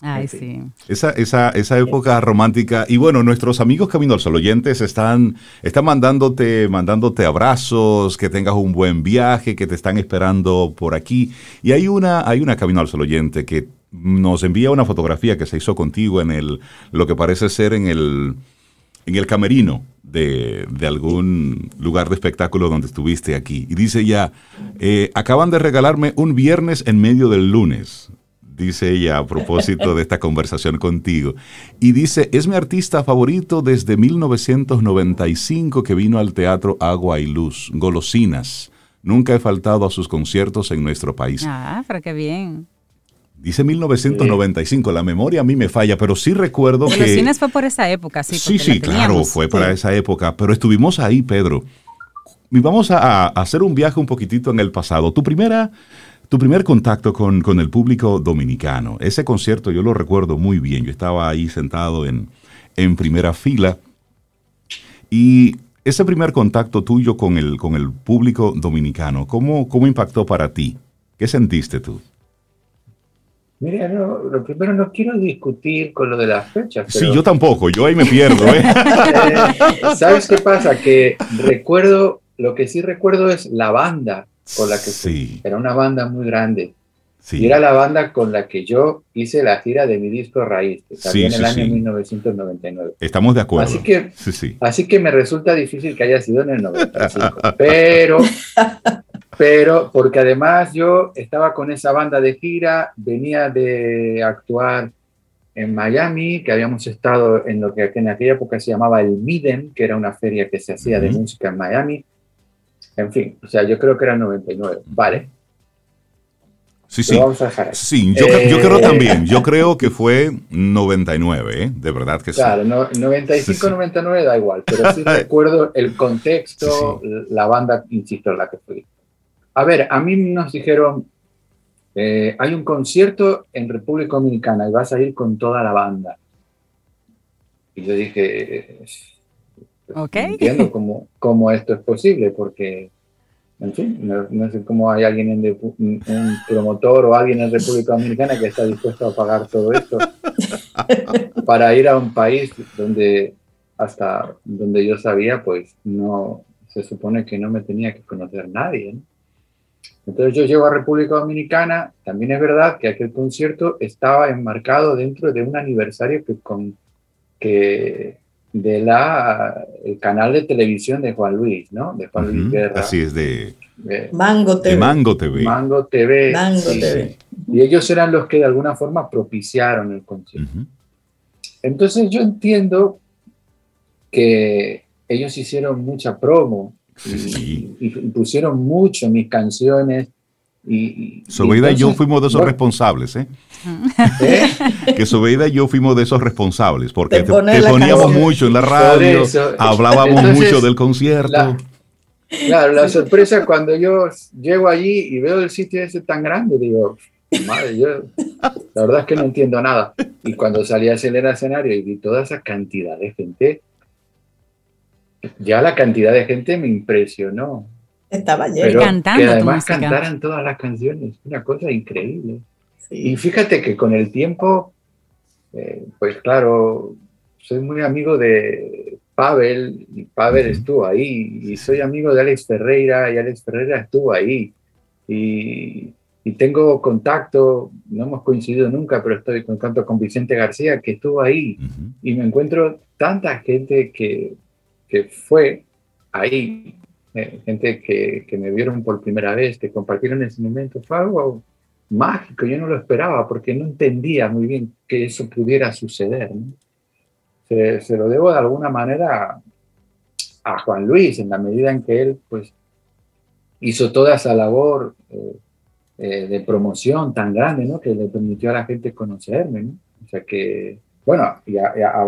Ay, sí. Esa, esa, esa época romántica. Y bueno, nuestros amigos Camino al Sol oyentes están, están mandándote, mandándote abrazos, que tengas un buen viaje, que te están esperando por aquí. Y hay una, hay una Camino al Sol oyente que nos envía una fotografía que se hizo contigo en el, lo que parece ser en el, en el camerino de, algún lugar de espectáculo donde estuviste aquí. Y dice ya, eh, acaban de regalarme un viernes en medio del lunes. Dice ella a propósito de esta conversación contigo. Y dice, es mi artista favorito desde 1995 que vino al teatro Agua y Luz, Golosinas. Nunca he faltado a sus conciertos en nuestro país. Ah, pero qué bien. Dice 1995, la memoria a mí me falla, pero sí recuerdo que... Golosinas fue por esa época, sí. Sí, sí, claro, fue para esa época, pero estuvimos ahí, Pedro. Y vamos a, hacer un viaje un poquitito en el pasado. Tu primera tu primer contacto con, el público dominicano, ese concierto yo lo recuerdo muy bien, yo estaba ahí sentado en, primera fila y ese primer contacto tuyo con el, con el público dominicano, ¿cómo, ¿cómo impactó para ti? ¿Qué sentiste tú? Mira, no, lo primero no quiero discutir con lo de las fechas. Sí, yo tampoco, yo ahí me pierdo. ¿eh? (laughs) eh ¿Sabes qué pasa? Que recuerdo, lo que sí recuerdo es la banda con la que sí. era una banda muy grande. Y era la banda con la que yo hice la gira de mi disco Raíz, que salió en el año 1999. Estamos de acuerdo. Así que, así que me resulta difícil que haya sido en el 95. (laughs) pero, pero, porque además yo estaba con esa banda de gira, venía de actuar en Miami, que habíamos estado en lo que en aquella época se llamaba el Miden, que era una feria que se hacía de música en Miami en fin, o sea, yo creo que era 99. Vale. Sí, sí. Sí, yo, creo eh, también. Yo (laughs) creo que fue 99, ¿eh? De verdad que sí. Claro, 95, 99 da igual, pero sí (laughs) recuerdo el contexto, la banda, insisto, la que fui. A ver, a mí nos dijeron, eh, hay un concierto en República Dominicana y vas a ir con toda la banda. Y yo dije, Okay. Entiendo cómo, cómo, esto es posible, porque, en fin, no, sé cómo hay alguien, en un promotor o alguien en República Dominicana que está dispuesto a pagar todo esto (laughs) para ir a un país donde, hasta donde yo sabía, pues no, se supone que no me tenía que conocer nadie. Entonces yo llego a República Dominicana, también es verdad que aquel concierto estaba enmarcado dentro de un aniversario que, con, que de la el canal de televisión de Juan Luis, ¿no? De Juan Luis Guerra. Así es de, Mango TV. Mango TV. Mango TV. Y ellos eran los que de alguna forma propiciaron el concierto. Entonces yo entiendo que ellos hicieron mucha promo y, pusieron mucho mis canciones y, Sobeida y, yo fuimos de esos responsables, ¿eh? (laughs) ¿Eh? Que Sobeida y yo fuimos de esos responsables, porque te, poníamos mucho en la radio, hablábamos mucho del concierto. claro, la sorpresa cuando yo llego allí y veo el sitio ese tan grande, digo, madre, yo la verdad es que no entiendo nada. Y cuando salí a hacer el escenario y vi toda esa cantidad de gente, ya la cantidad de gente me impresionó. Estaba lleno. Cantando que además cantaran todas las canciones, una cosa increíble. Y fíjate que con el tiempo, eh, pues claro, soy muy amigo de Pavel, y Pavel estuvo ahí, y soy amigo de Alex Ferreira, y Alex Ferreira estuvo ahí. Y, y tengo contacto, no hemos coincidido nunca, pero estoy en contacto con Vicente García, que estuvo ahí. Y me encuentro tanta gente que, que fue ahí eh, gente que, que, me vieron por primera vez, que compartieron ese momento, fue algo mágico, yo no lo esperaba porque no entendía muy bien que eso pudiera suceder. Se, se, lo debo de alguna manera a Juan Luis, en la medida en que él pues, hizo toda esa labor eh, eh, de promoción tan grande, ¿no? que le permitió a la gente conocerme. ¿no? O sea que bueno, y a,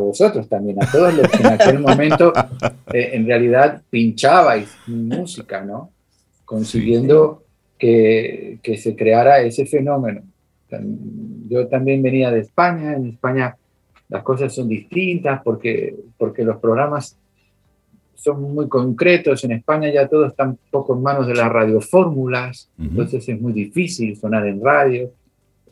vosotros también, a todos los que en aquel momento (laughs) eh, en realidad pinchabais música, ¿no? Consiguiendo que, que, se creara ese fenómeno. Yo también venía de España, en España las cosas son distintas porque, porque los programas son muy concretos, en España ya todo está un poco en manos de las radiofórmulas, entonces es muy difícil sonar en radio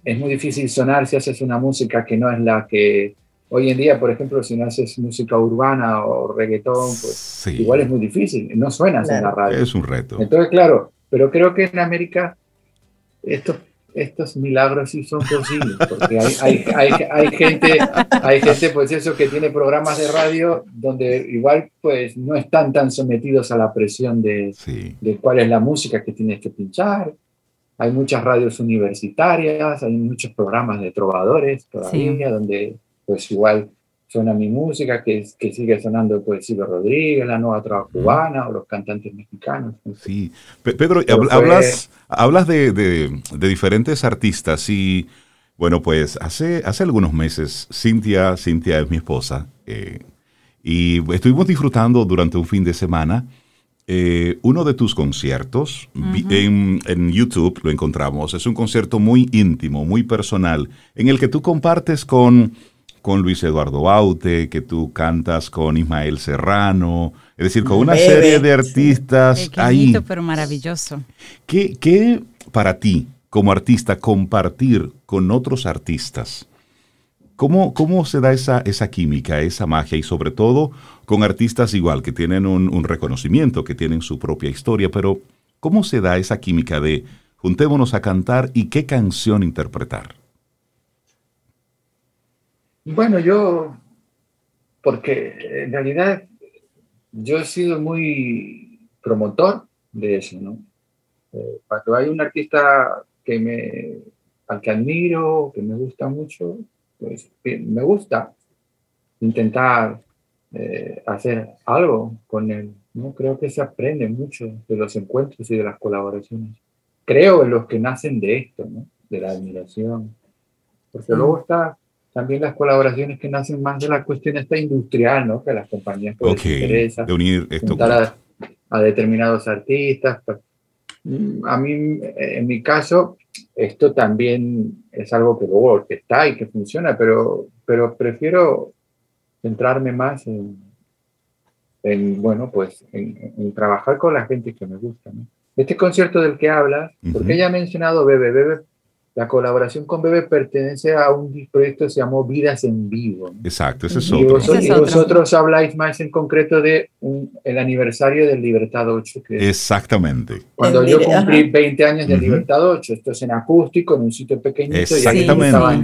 es muy difícil sonar si haces una música que no es la que hoy en día, por ejemplo, si no haces música urbana o reggaetón, pues igual es muy difícil, no suenas en la radio. Es un reto. Entonces, claro, pero creo que en América estos, estos milagros sí son posibles, porque hay, hay, hay, hay, gente, hay gente, pues eso, que tiene programas de radio donde igual pues no están tan sometidos a la presión de, de cuál es la música que tienes que pinchar, hay muchas radios universitarias, hay muchos programas de trovadores todavía, donde pues igual suena mi música, que, que sigue sonando pues Silvio Rodríguez, la nueva trova cubana o los cantantes mexicanos. Sí, Pedro, hablas, hablas de, de, diferentes artistas y bueno, pues hace, hace algunos meses Cintia, Cintia es mi esposa, eh, y estuvimos disfrutando durante un fin de semana eh, uno de tus conciertos. en, en, YouTube lo encontramos. Es un concierto muy íntimo, muy personal, en el que tú compartes con, con Luis Eduardo Aute, que tú cantas con Ismael Serrano, es decir, con una serie de artistas ahí. pero maravilloso. ¿Qué, ¿Qué para ti, como artista, compartir con otros artistas? ¿Cómo, ¿Cómo, se da esa, esa química, esa magia y sobre todo con artistas igual, que tienen un, reconocimiento, que tienen su propia historia, pero ¿cómo se da esa química de juntémonos a cantar y qué canción interpretar? Bueno, yo, porque en realidad yo he sido muy promotor de eso, ¿no? Eh, cuando hay un artista que me, al que admiro, que me gusta mucho, pues me gusta intentar eh, hacer algo con él. ¿no? Creo que se aprende mucho de los encuentros y de las colaboraciones. Creo en los que nacen de esto, ¿no? de la admiración. Porque luego está también las colaboraciones que nacen más de la cuestión esta industrial, ¿no? que las compañías pues, okay. interesa de unir esto a, a, determinados artistas. A mí, en mi caso, esto también es algo que luego está y que funciona, pero, pero prefiero centrarme más en, en bueno, pues en, trabajar con la gente que me gusta. Este concierto del que hablas, porque ella ha mencionado Bebe, Bebe la colaboración con Bebe pertenece a un proyecto que se llamó Vidas en Vivo. Exacto, ese es y otro. y vosotros habláis más en concreto de el aniversario del Libertad 8. Que Exactamente. Cuando yo cumplí 20 años de Libertad 8, esto es en acústico, en un sitio pequeñito, Exactamente. y estaban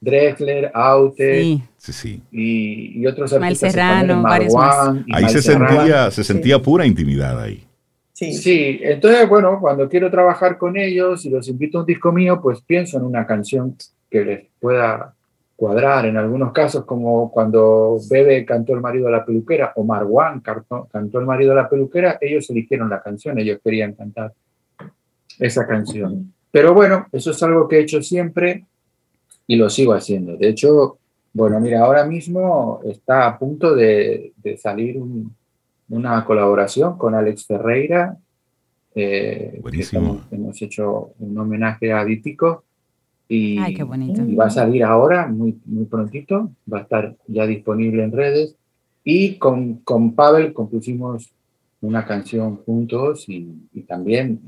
Drexler, Aute sí. Sí, sí. Y, y, otros artistas. Serrano, Marwan, Ahí se sentía, se sentía pura intimidad ahí. Sí. entonces, bueno, cuando quiero trabajar con ellos y los invito a un disco mío, pues pienso en una canción que les pueda cuadrar. En algunos casos, como cuando Bebe cantó El marido de la peluquera o Marwan cantó, cantó El marido de la peluquera, ellos eligieron la canción, ellos querían cantar esa canción. Pero bueno, eso es algo que he hecho siempre y lo sigo haciendo. De hecho, bueno, mira, ahora mismo está a punto de, de salir un, una colaboración con Alex Ferreira. Eh, Buenísimo. hemos hecho un homenaje a Dítico y, Ay, qué bonito. y, va a salir ahora, muy, muy prontito, va a estar ya disponible en redes. Y con, con Pavel compusimos una canción juntos y, también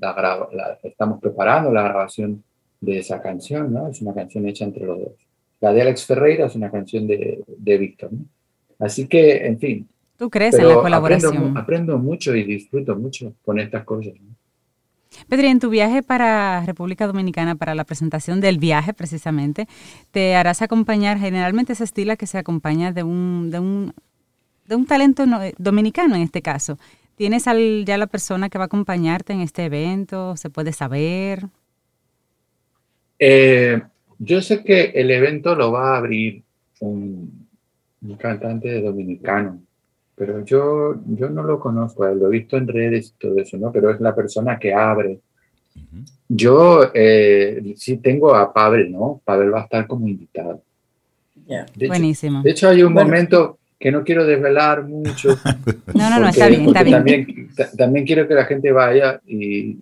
la, estamos preparando la grabación de esa canción, ¿no? Es una canción hecha entre los dos. La de Alex Ferreira es una canción de, de Víctor, ¿no? Así que, en fin, Tú crees en la colaboración. Aprendo, mucho y disfruto mucho con estas cosas. Pedro, en tu viaje para República Dominicana, para la presentación del viaje precisamente, te harás acompañar, generalmente ese estilo que se acompaña de un, de un, de un talento dominicano en este caso. ¿Tienes al, ya la persona que va a acompañarte en este evento? ¿Se puede saber? Eh, yo sé que el evento lo va a abrir un, un cantante dominicano pero yo, yo no lo conozco, lo he visto en redes y todo eso, ¿no? Pero es la persona que abre. Yo eh, sí tengo a Pavel, ¿no? Pavel va a estar como invitado. Buenísimo. de hecho, hay un momento que no quiero desvelar mucho. (laughs) no, no, no, está bien, está bien. También, también quiero que la gente vaya y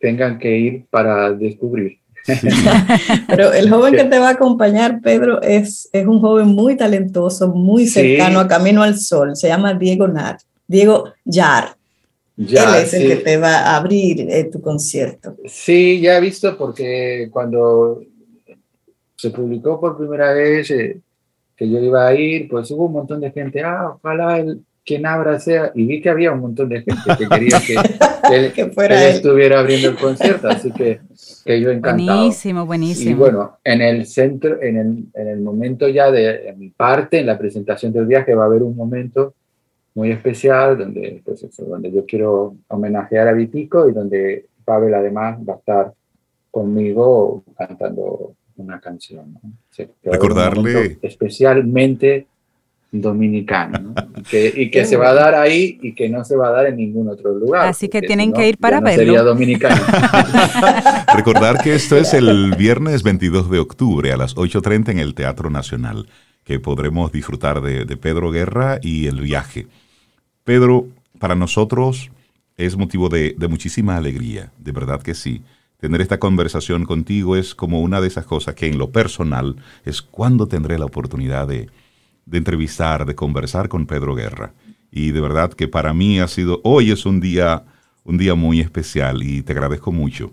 tengan que ir para descubrir. (laughs) Pero el joven que te va a acompañar, Pedro, es, es un joven muy talentoso, muy cercano a Camino al Sol. Se llama Diego Nar, Diego Yar. Él es el que te va a abrir eh, tu concierto. Sí, ya he visto porque cuando se publicó por primera vez eh, que yo iba a ir, pues hubo un montón de gente, ah, ojalá el, quien abra sea, y vi que había un montón de gente que quería que, (laughs) él, fuera estuviera abriendo el concierto, así que, que, yo encantado. Buenísimo, buenísimo. Y bueno, en el centro, en el, en el momento ya de, mi parte, en la presentación del viaje, va a haber un momento muy especial donde, pues eso, donde yo quiero homenajear a Vitico y donde Pavel además va a estar conmigo cantando una canción. ¿no? Recordarle. Especialmente dominicano, y que, (laughs) se va a dar ahí y que no se va a dar en ningún otro lugar. Así que tienen que ir para verlo. Sería dominicano. (laughs) Recordar que esto es el (laughs) viernes 22 de octubre a las 8.30 en el Teatro Nacional, que podremos disfrutar de, de Pedro Guerra y el viaje. Pedro, para nosotros es motivo de, de muchísima alegría, de verdad que sí tener esta conversación contigo es como una de esas cosas que en lo personal es cuando tendré la oportunidad de, de entrevistar, de conversar con Pedro Guerra. Y de verdad que para mí ha sido, hoy es un día, un día muy especial y te agradezco mucho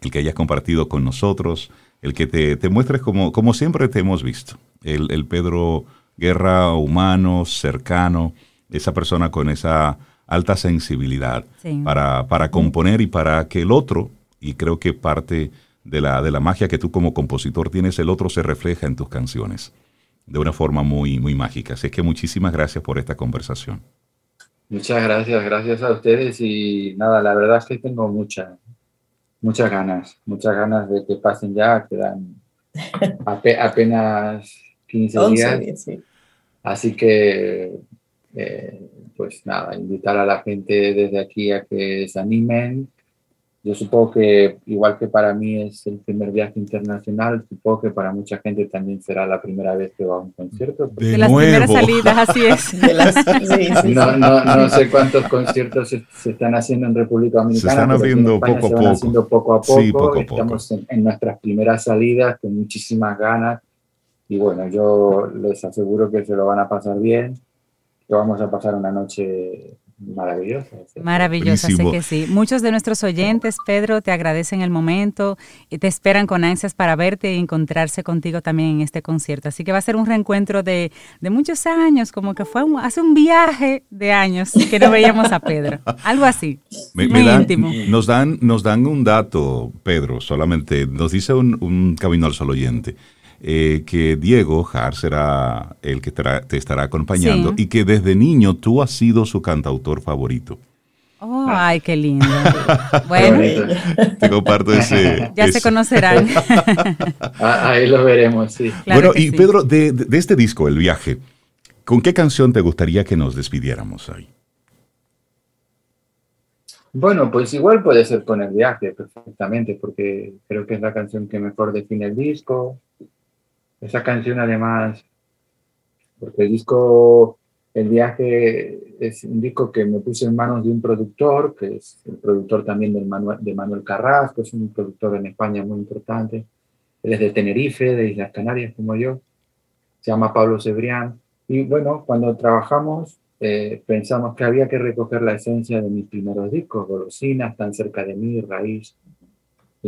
el que hayas compartido con nosotros, el que te, te muestres como, como siempre te hemos visto, el, el Pedro Guerra humano, cercano, esa persona con esa alta sensibilidad para, para componer y para que el otro, y creo que parte de la, de la magia que tú como compositor tienes, el otro se refleja en tus canciones de una forma muy, muy mágica. Así que muchísimas gracias por esta conversación. Muchas gracias, gracias a ustedes y nada, la verdad es que tengo muchas, muchas ganas, muchas ganas de que pasen ya, quedan (laughs) apenas 15 días. Así que, eh, pues nada, invitar a la gente desde aquí a que se animen, yo supongo que, igual que para mí es el primer viaje internacional, supongo que para mucha gente también será la primera vez que va a un concierto. De, las primeras salidas, así es. (laughs) no, no, no, sé cuántos conciertos se, están haciendo en República Dominicana. Se están abriendo poco, a poco. haciendo poco a poco. Sí, poco, a poco. Estamos en, en nuestras primeras salidas con muchísimas ganas. Y bueno, yo les aseguro que se lo van a pasar bien, que vamos a pasar una noche Maravilloso. Maravilloso, así que sí. Muchos de nuestros oyentes, Pedro, te agradecen el momento y te esperan con ansias para verte y encontrarse contigo también en este concierto. Así que va a ser un reencuentro de, muchos años, como que fue hace un viaje de años que no veíamos a Pedro. (laughs) Algo así. muy íntimo. Nos dan, nos dan un dato, Pedro, solamente nos dice un, un camino al solo oyente. Eh, que Diego Har será el que te, estará acompañando y que desde niño tú has sido su cantautor favorito. Oh, ay, qué lindo. (laughs) bueno, te comparto ese. (laughs) Ya se conocerán. (laughs) Ah, ahí lo veremos, sí. bueno, y Pedro, de, de, este disco, El Viaje, ¿con qué canción te gustaría que nos despidiéramos ahí? Bueno, pues igual puede ser con El Viaje, perfectamente, porque creo que es la canción que mejor define el disco, esa canción además, porque el disco, el viaje es un disco que me puse en manos de un productor, que es el productor también del Manuel, de Manuel Carrasco, es un productor en España muy importante. Él es de Tenerife, de Islas Canarias, como yo. Se llama Pablo Cebrián. Y bueno, cuando trabajamos, eh, pensamos que había que recoger la esencia de mis primeros discos, Golosinas, Tan cerca de mí, Raíz,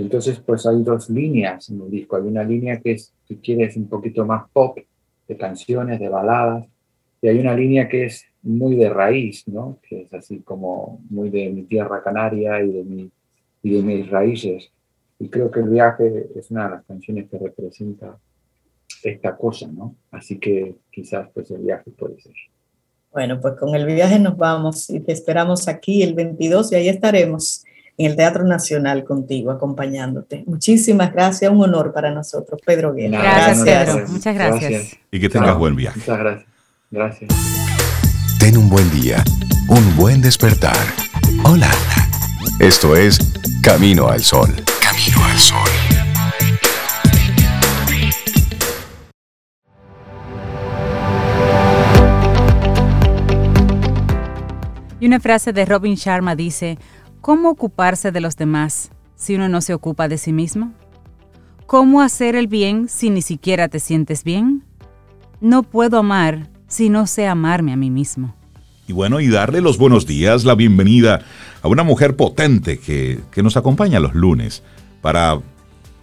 entonces, pues hay dos líneas en el disco. Hay una línea que es, si quieres, un poquito más pop, de canciones, de baladas, y hay una línea que es muy de raíz, ¿no? Que es así como muy de mi tierra canaria y de, mi, y de mis raíces. Y creo que el viaje es una de las canciones que representa esta cosa, ¿no? Así que quizás pues el viaje puede ser. Bueno, pues con el viaje nos vamos y te esperamos aquí el 22 y ahí estaremos en el Teatro Nacional contigo, acompañándote. Muchísimas gracias, un honor para nosotros, Pedro Guerra. Gracias, Pedro. Muchas gracias. Y que tengas buen viaje. Muchas gracias. Gracias. Ten un buen día, un buen despertar. Hola. Esto es Camino al Sol. Camino al Sol. Y una frase de Robin Sharma dice, ¿Cómo ocuparse de los demás si uno no se ocupa de sí mismo? ¿Cómo hacer el bien si ni siquiera te sientes bien? No puedo amar si no sé amarme a mí mismo. Y bueno, y darle los buenos días, la bienvenida a una mujer potente que, nos acompaña los lunes para,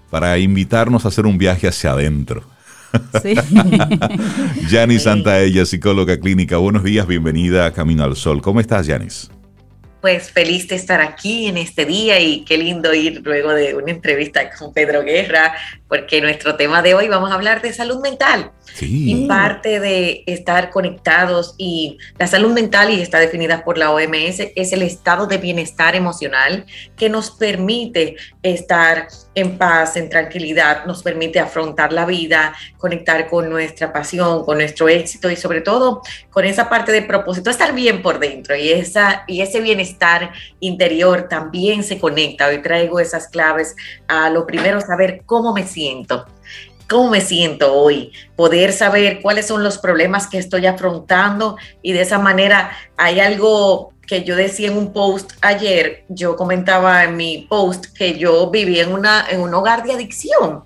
para invitarnos a hacer un viaje hacia adentro. Sí. (laughs) Yanis Santaella, psicóloga clínica. Buenos días, bienvenida a Camino al Sol. ¿Cómo estás, Yanis? Pues feliz de estar aquí en este día y qué lindo ir luego de una entrevista con Pedro Guerra, porque nuestro tema de hoy vamos a hablar de salud mental. Y parte de estar conectados y la salud mental, y está definida por la OMS, es el estado de bienestar emocional que nos permite estar en paz, en tranquilidad, nos permite afrontar la vida, conectar con nuestra pasión, con nuestro éxito y sobre todo con esa parte de propósito, estar bien por dentro y, esa, y ese bienestar interior también se conecta. Hoy traigo esas claves a lo primero, saber cómo me siento cómo me siento hoy, poder saber cuáles son los problemas que estoy afrontando y de esa manera hay algo que yo decía en un post ayer, yo comentaba en mi post que yo viví en, una, en un hogar de adicción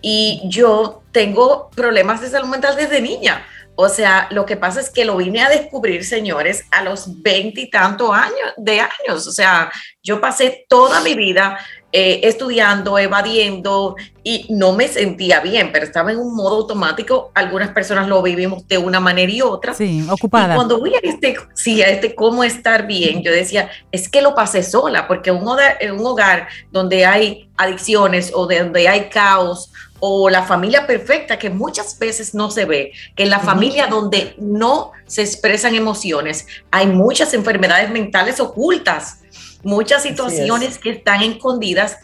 y yo tengo problemas de salud mental desde niña. O sea, lo que pasa es que lo vine a descubrir, señores, a los veintitantos años de años. O sea, yo pasé toda mi vida eh, estudiando, evadiendo y no me sentía bien, pero estaba en un modo automático. Algunas personas lo vivimos de una manera y otra. Sí, ocupada. Y cuando voy a este, sí, a este cómo estar bien, yo decía, es que lo pasé sola, porque un hogar, en un hogar donde hay adicciones o donde hay caos o la familia perfecta que muchas veces no se ve, que en la familia donde no se expresan emociones, hay muchas enfermedades mentales ocultas muchas situaciones que están escondidas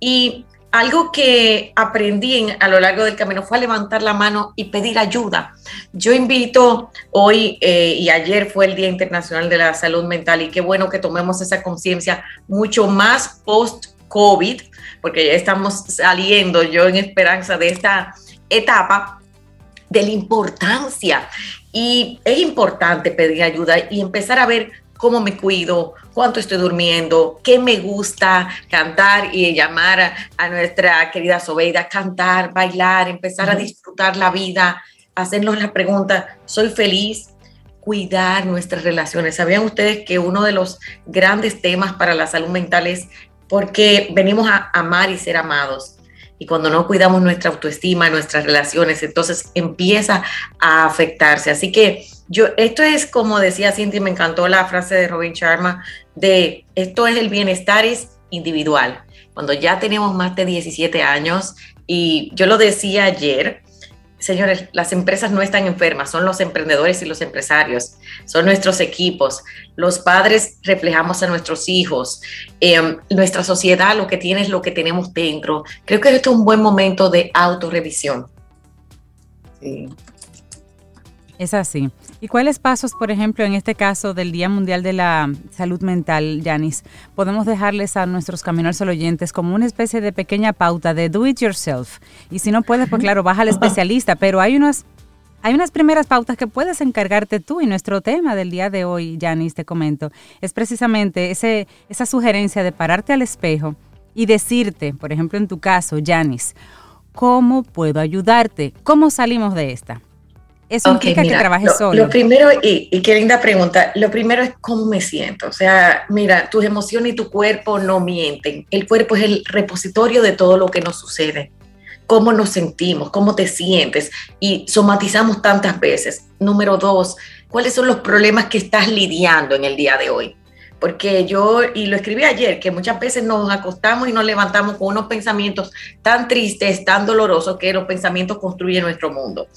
y algo que aprendí a lo largo del camino fue a levantar la mano y pedir ayuda. Yo invito hoy eh, y ayer fue el Día Internacional de la Salud Mental y qué bueno que tomemos esa conciencia mucho más post-COVID, porque ya estamos saliendo yo en esperanza de esta etapa de la importancia. Y es importante pedir ayuda y empezar a ver cómo me cuido, cuánto estoy durmiendo, qué me gusta cantar y llamar a, nuestra querida Sobeida, cantar, bailar, empezar a disfrutar la vida, hacernos la pregunta, ¿soy feliz? Cuidar nuestras relaciones. ¿Sabían ustedes que uno de los grandes temas para la salud mental es porque venimos a amar y ser amados? Y cuando no cuidamos nuestra autoestima, nuestras relaciones, entonces empieza a afectarse. Así que yo, esto es como decía Cindy, me encantó la frase de Robin Sharma, de esto es el bienestar es individual. Cuando ya tenemos más de 17 años, y yo lo decía ayer, señores, las empresas no están enfermas, son los emprendedores y los empresarios, son nuestros equipos, los padres reflejamos a nuestros hijos, em, nuestra sociedad lo que tiene es lo que tenemos dentro. Creo que esto es un buen momento de autorrevisión. Sí. Es así. ¿Y cuáles pasos, por ejemplo, en este caso del Día Mundial de la Salud Mental, Yanis, podemos dejarles a nuestros caminos oyentes como una especie de pequeña pauta de do it yourself? Y si no puedes, pues claro, baja al especialista, pero hay unas, hay unas primeras pautas que puedes encargarte tú y nuestro tema del día de hoy, Yanis, te comento, es precisamente ese, esa sugerencia de pararte al espejo y decirte, por ejemplo, en tu caso, Yanis, ¿cómo puedo ayudarte? ¿Cómo salimos de esta? Eso implica que trabajes solo. Lo primero, y, y, qué linda pregunta, lo primero es cómo me siento. O sea, mira, tus emociones y tu cuerpo no mienten. El cuerpo es el repositorio de todo lo que nos sucede. Cómo nos sentimos, cómo te sientes y somatizamos tantas veces. Número dos, ¿cuáles son los problemas que estás lidiando en el día de hoy? Porque yo, y lo escribí ayer, que muchas veces nos acostamos y nos levantamos con unos pensamientos tan tristes, tan dolorosos, que los pensamientos construyen nuestro mundo.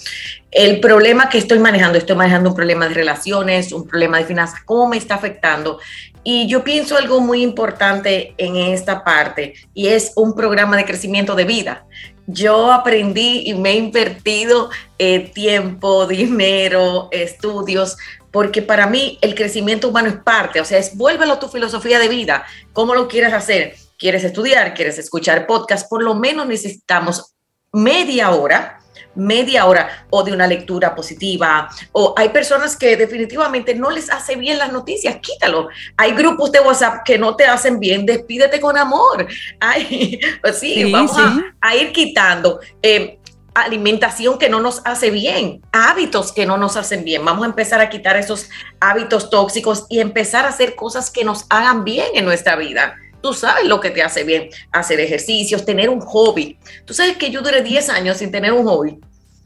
El problema que estoy manejando, estoy manejando un problema de relaciones, un problema de finanzas, ¿cómo me está afectando? Y yo pienso algo muy importante en esta parte, y es un programa de crecimiento de vida. Yo aprendí y me he invertido eh, tiempo, dinero, estudios porque para mí el crecimiento humano es parte, o sea, es vuélvelo a tu filosofía de vida, cómo lo quieres hacer, quieres estudiar, quieres escuchar podcast, por lo menos necesitamos media hora, media hora o de una lectura positiva, o hay personas que definitivamente no les hace bien las noticias, quítalo. Hay grupos de WhatsApp que no te hacen bien, despídete con amor. (laughs) Ay, pues sí, vamos A, ir quitando. Eh, alimentación que no nos hace bien, hábitos que no nos hacen bien. Vamos a empezar a quitar esos hábitos tóxicos y empezar a hacer cosas que nos hagan bien en nuestra vida. Tú sabes lo que te hace bien, hacer ejercicios, tener un hobby. Tú sabes que yo duré 10 años sin tener un hobby.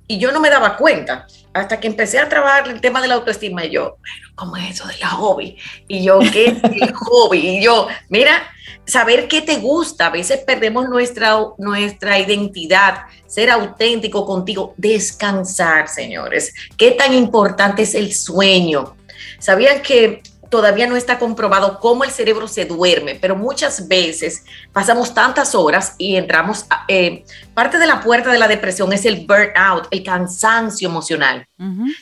y yo no me daba cuenta hasta que empecé a trabajar el tema de la autoestima y yo, bueno, ¿cómo es eso de la hobby? Y yo, ¿qué es el (laughs) hobby? Y yo, mira, saber qué te gusta, a veces perdemos nuestra, nuestra identidad, ser auténtico contigo, descansar, señores. ¿Qué tan importante es el sueño? ¿Sabían que todavía no está comprobado cómo el cerebro se duerme, pero muchas veces pasamos tantas horas y entramos, eh, parte de la puerta de la depresión es el burnout, el cansancio emocional.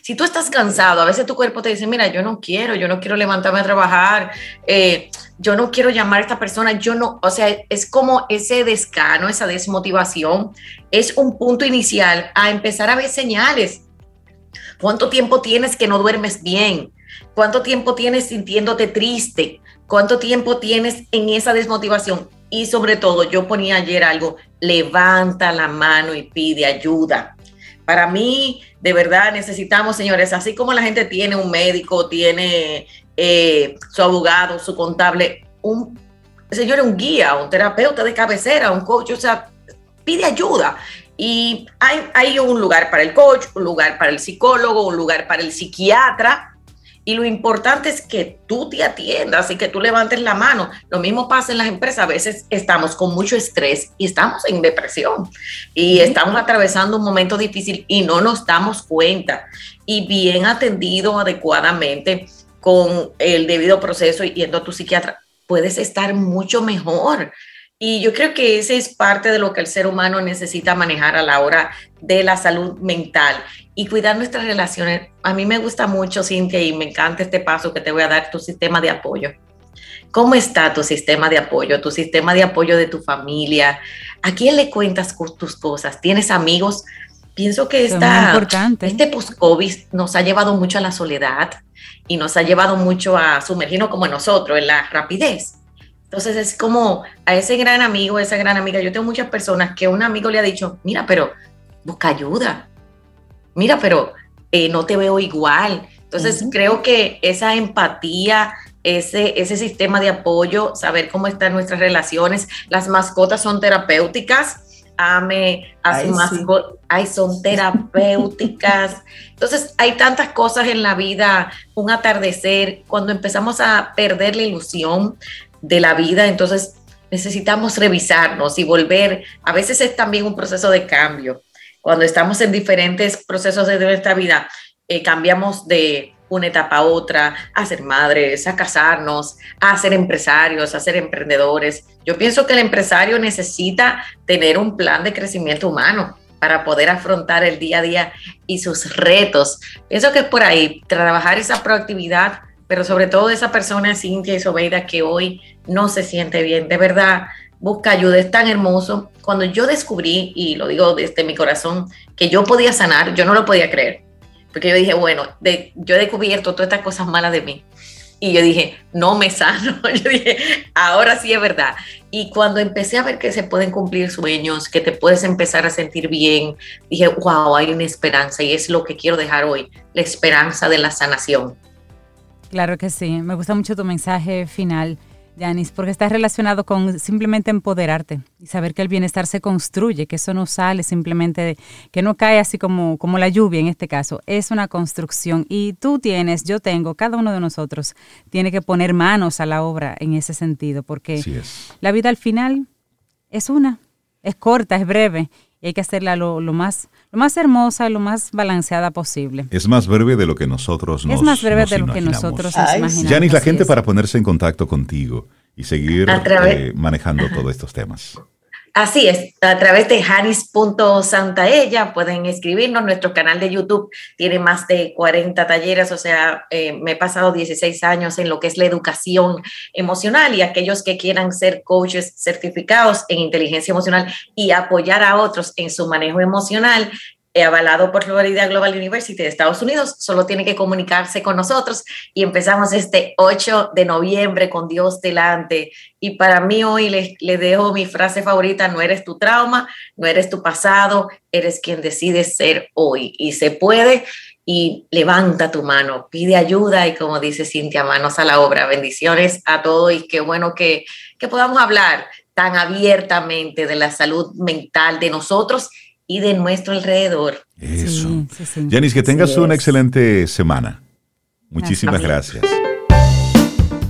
Si tú estás cansado, a veces tu cuerpo te dice, mira, yo no quiero, yo no quiero levantarme a trabajar, eh, yo no quiero llamar a esta persona, yo no, o sea, es como ese descano, esa desmotivación, es un punto inicial a empezar a ver señales. ¿Cuánto tiempo tienes que no duermes bien? ¿Cuánto tiempo tienes sintiéndote triste? ¿Cuánto tiempo tienes en esa desmotivación? Y sobre todo, yo ponía ayer algo, levanta la mano y pide ayuda. Para mí, de verdad, necesitamos, señores, así como la gente tiene un médico, tiene eh, su abogado, su contable, un señor, un guía, un terapeuta de cabecera, un coach, o sea, pide ayuda. Y hay, hay un lugar para el coach, un lugar para el psicólogo, un lugar para el psiquiatra, y lo importante es que tú te atiendas y que tú levantes la mano. Lo mismo pasa en las empresas. A veces estamos con mucho estrés y estamos en depresión y estamos atravesando un momento difícil y no nos damos cuenta. Y bien atendido adecuadamente con el debido proceso y yendo a tu psiquiatra, puedes estar mucho mejor. Y yo creo que ese es parte de lo que el ser humano necesita manejar a la hora de la salud mental y cuidar nuestras relaciones. A mí me gusta mucho, Cintia, y me encanta este paso que te voy a dar, tu sistema de apoyo. ¿Cómo está tu sistema de apoyo, tu sistema de apoyo de tu familia? ¿A quién le cuentas tus cosas? ¿Tienes amigos? Pienso que esta, este post-COVID nos ha llevado mucho a la soledad y nos ha llevado mucho a sumergirnos como nosotros, en la rapidez. Entonces es como a ese gran amigo, esa gran amiga, yo tengo muchas personas que un amigo le ha dicho, mira, pero busca ayuda, mira, pero eh, no te veo igual. Entonces creo que esa empatía, ese, ese sistema de apoyo, saber cómo están nuestras relaciones, las mascotas son terapéuticas, ame a su mascota, ay, son (laughs) terapéuticas. Entonces, hay tantas cosas en la vida, un atardecer, cuando empezamos a perder la ilusión de la vida, entonces necesitamos revisarnos y volver. A veces es también un proceso de cambio. Cuando estamos en diferentes procesos de nuestra vida, eh, cambiamos de una etapa a otra, a ser madres, a casarnos, a ser empresarios, a ser emprendedores. Yo pienso que el empresario necesita tener un plan de crecimiento humano para poder afrontar el día a día y sus retos. Pienso que es por ahí, trabajar esa proactividad pero sobre todo esa persona, Cintia y Sobeida, que hoy no se siente bien, de verdad, busca ayuda, es tan hermoso. Cuando yo descubrí, y lo digo desde mi corazón, que yo podía sanar, yo no lo podía creer, porque yo dije, bueno, de, yo he descubierto todas estas cosas malas de mí. Y yo dije, no me sano. (laughs) Yo dije, ahora sí es verdad. Y cuando empecé a ver que se pueden cumplir sueños, que te puedes empezar a sentir bien, dije, wow, hay una esperanza y es lo que quiero dejar hoy, la esperanza de la sanación. Claro que sí. Me gusta mucho tu mensaje final, Yanis, porque está relacionado con simplemente empoderarte y saber que el bienestar se construye, que eso no sale simplemente, que no cae así como, como la lluvia en este caso. Es una construcción y tú tienes, yo tengo, cada uno de nosotros tiene que poner manos a la obra en ese sentido, porque la vida al final es una, es corta, es breve y hay que hacerla lo, más, lo más hermosa, lo más balanceada posible. Es más breve de lo que nosotros nos Es más breve de lo que nosotros nos imaginamos. Yanis, la gente para ponerse en contacto contigo y seguir eh, manejando todos estos temas. Así es, a través de janis.santaella pueden escribirnos. Nuestro canal de YouTube tiene más de 40 talleres, o sea, eh, me he pasado 16 años en lo que es la educación emocional y aquellos que quieran ser coaches certificados en inteligencia emocional y apoyar a otros en su manejo emocional, avalado por Florida Global University de Estados Unidos, solo tiene que comunicarse con nosotros y empezamos este 8 de noviembre con Dios delante. Y para mí hoy le, le dejo mi frase favorita, no eres tu trauma, no eres tu pasado, eres quien decide ser hoy. Y se puede y levanta tu mano, pide ayuda y como dice Cintia, manos a la obra. Bendiciones a todos y qué bueno que, que podamos hablar tan abiertamente de la salud mental de nosotros y de nuestro alrededor. Eso. Yanis, que tengas una excelente semana. Muchísimas gracias.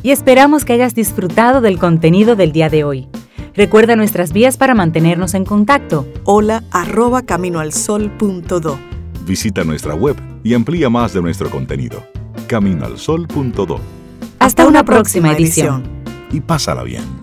Y esperamos que hayas disfrutado del contenido del día de hoy. Recuerda nuestras vías para mantenernos en contacto. Hola arroba caminoalsol.do. Visita nuestra web y amplía más de nuestro contenido. Caminoalsol.do. Hasta, una, próxima, edición. Y pásala bien.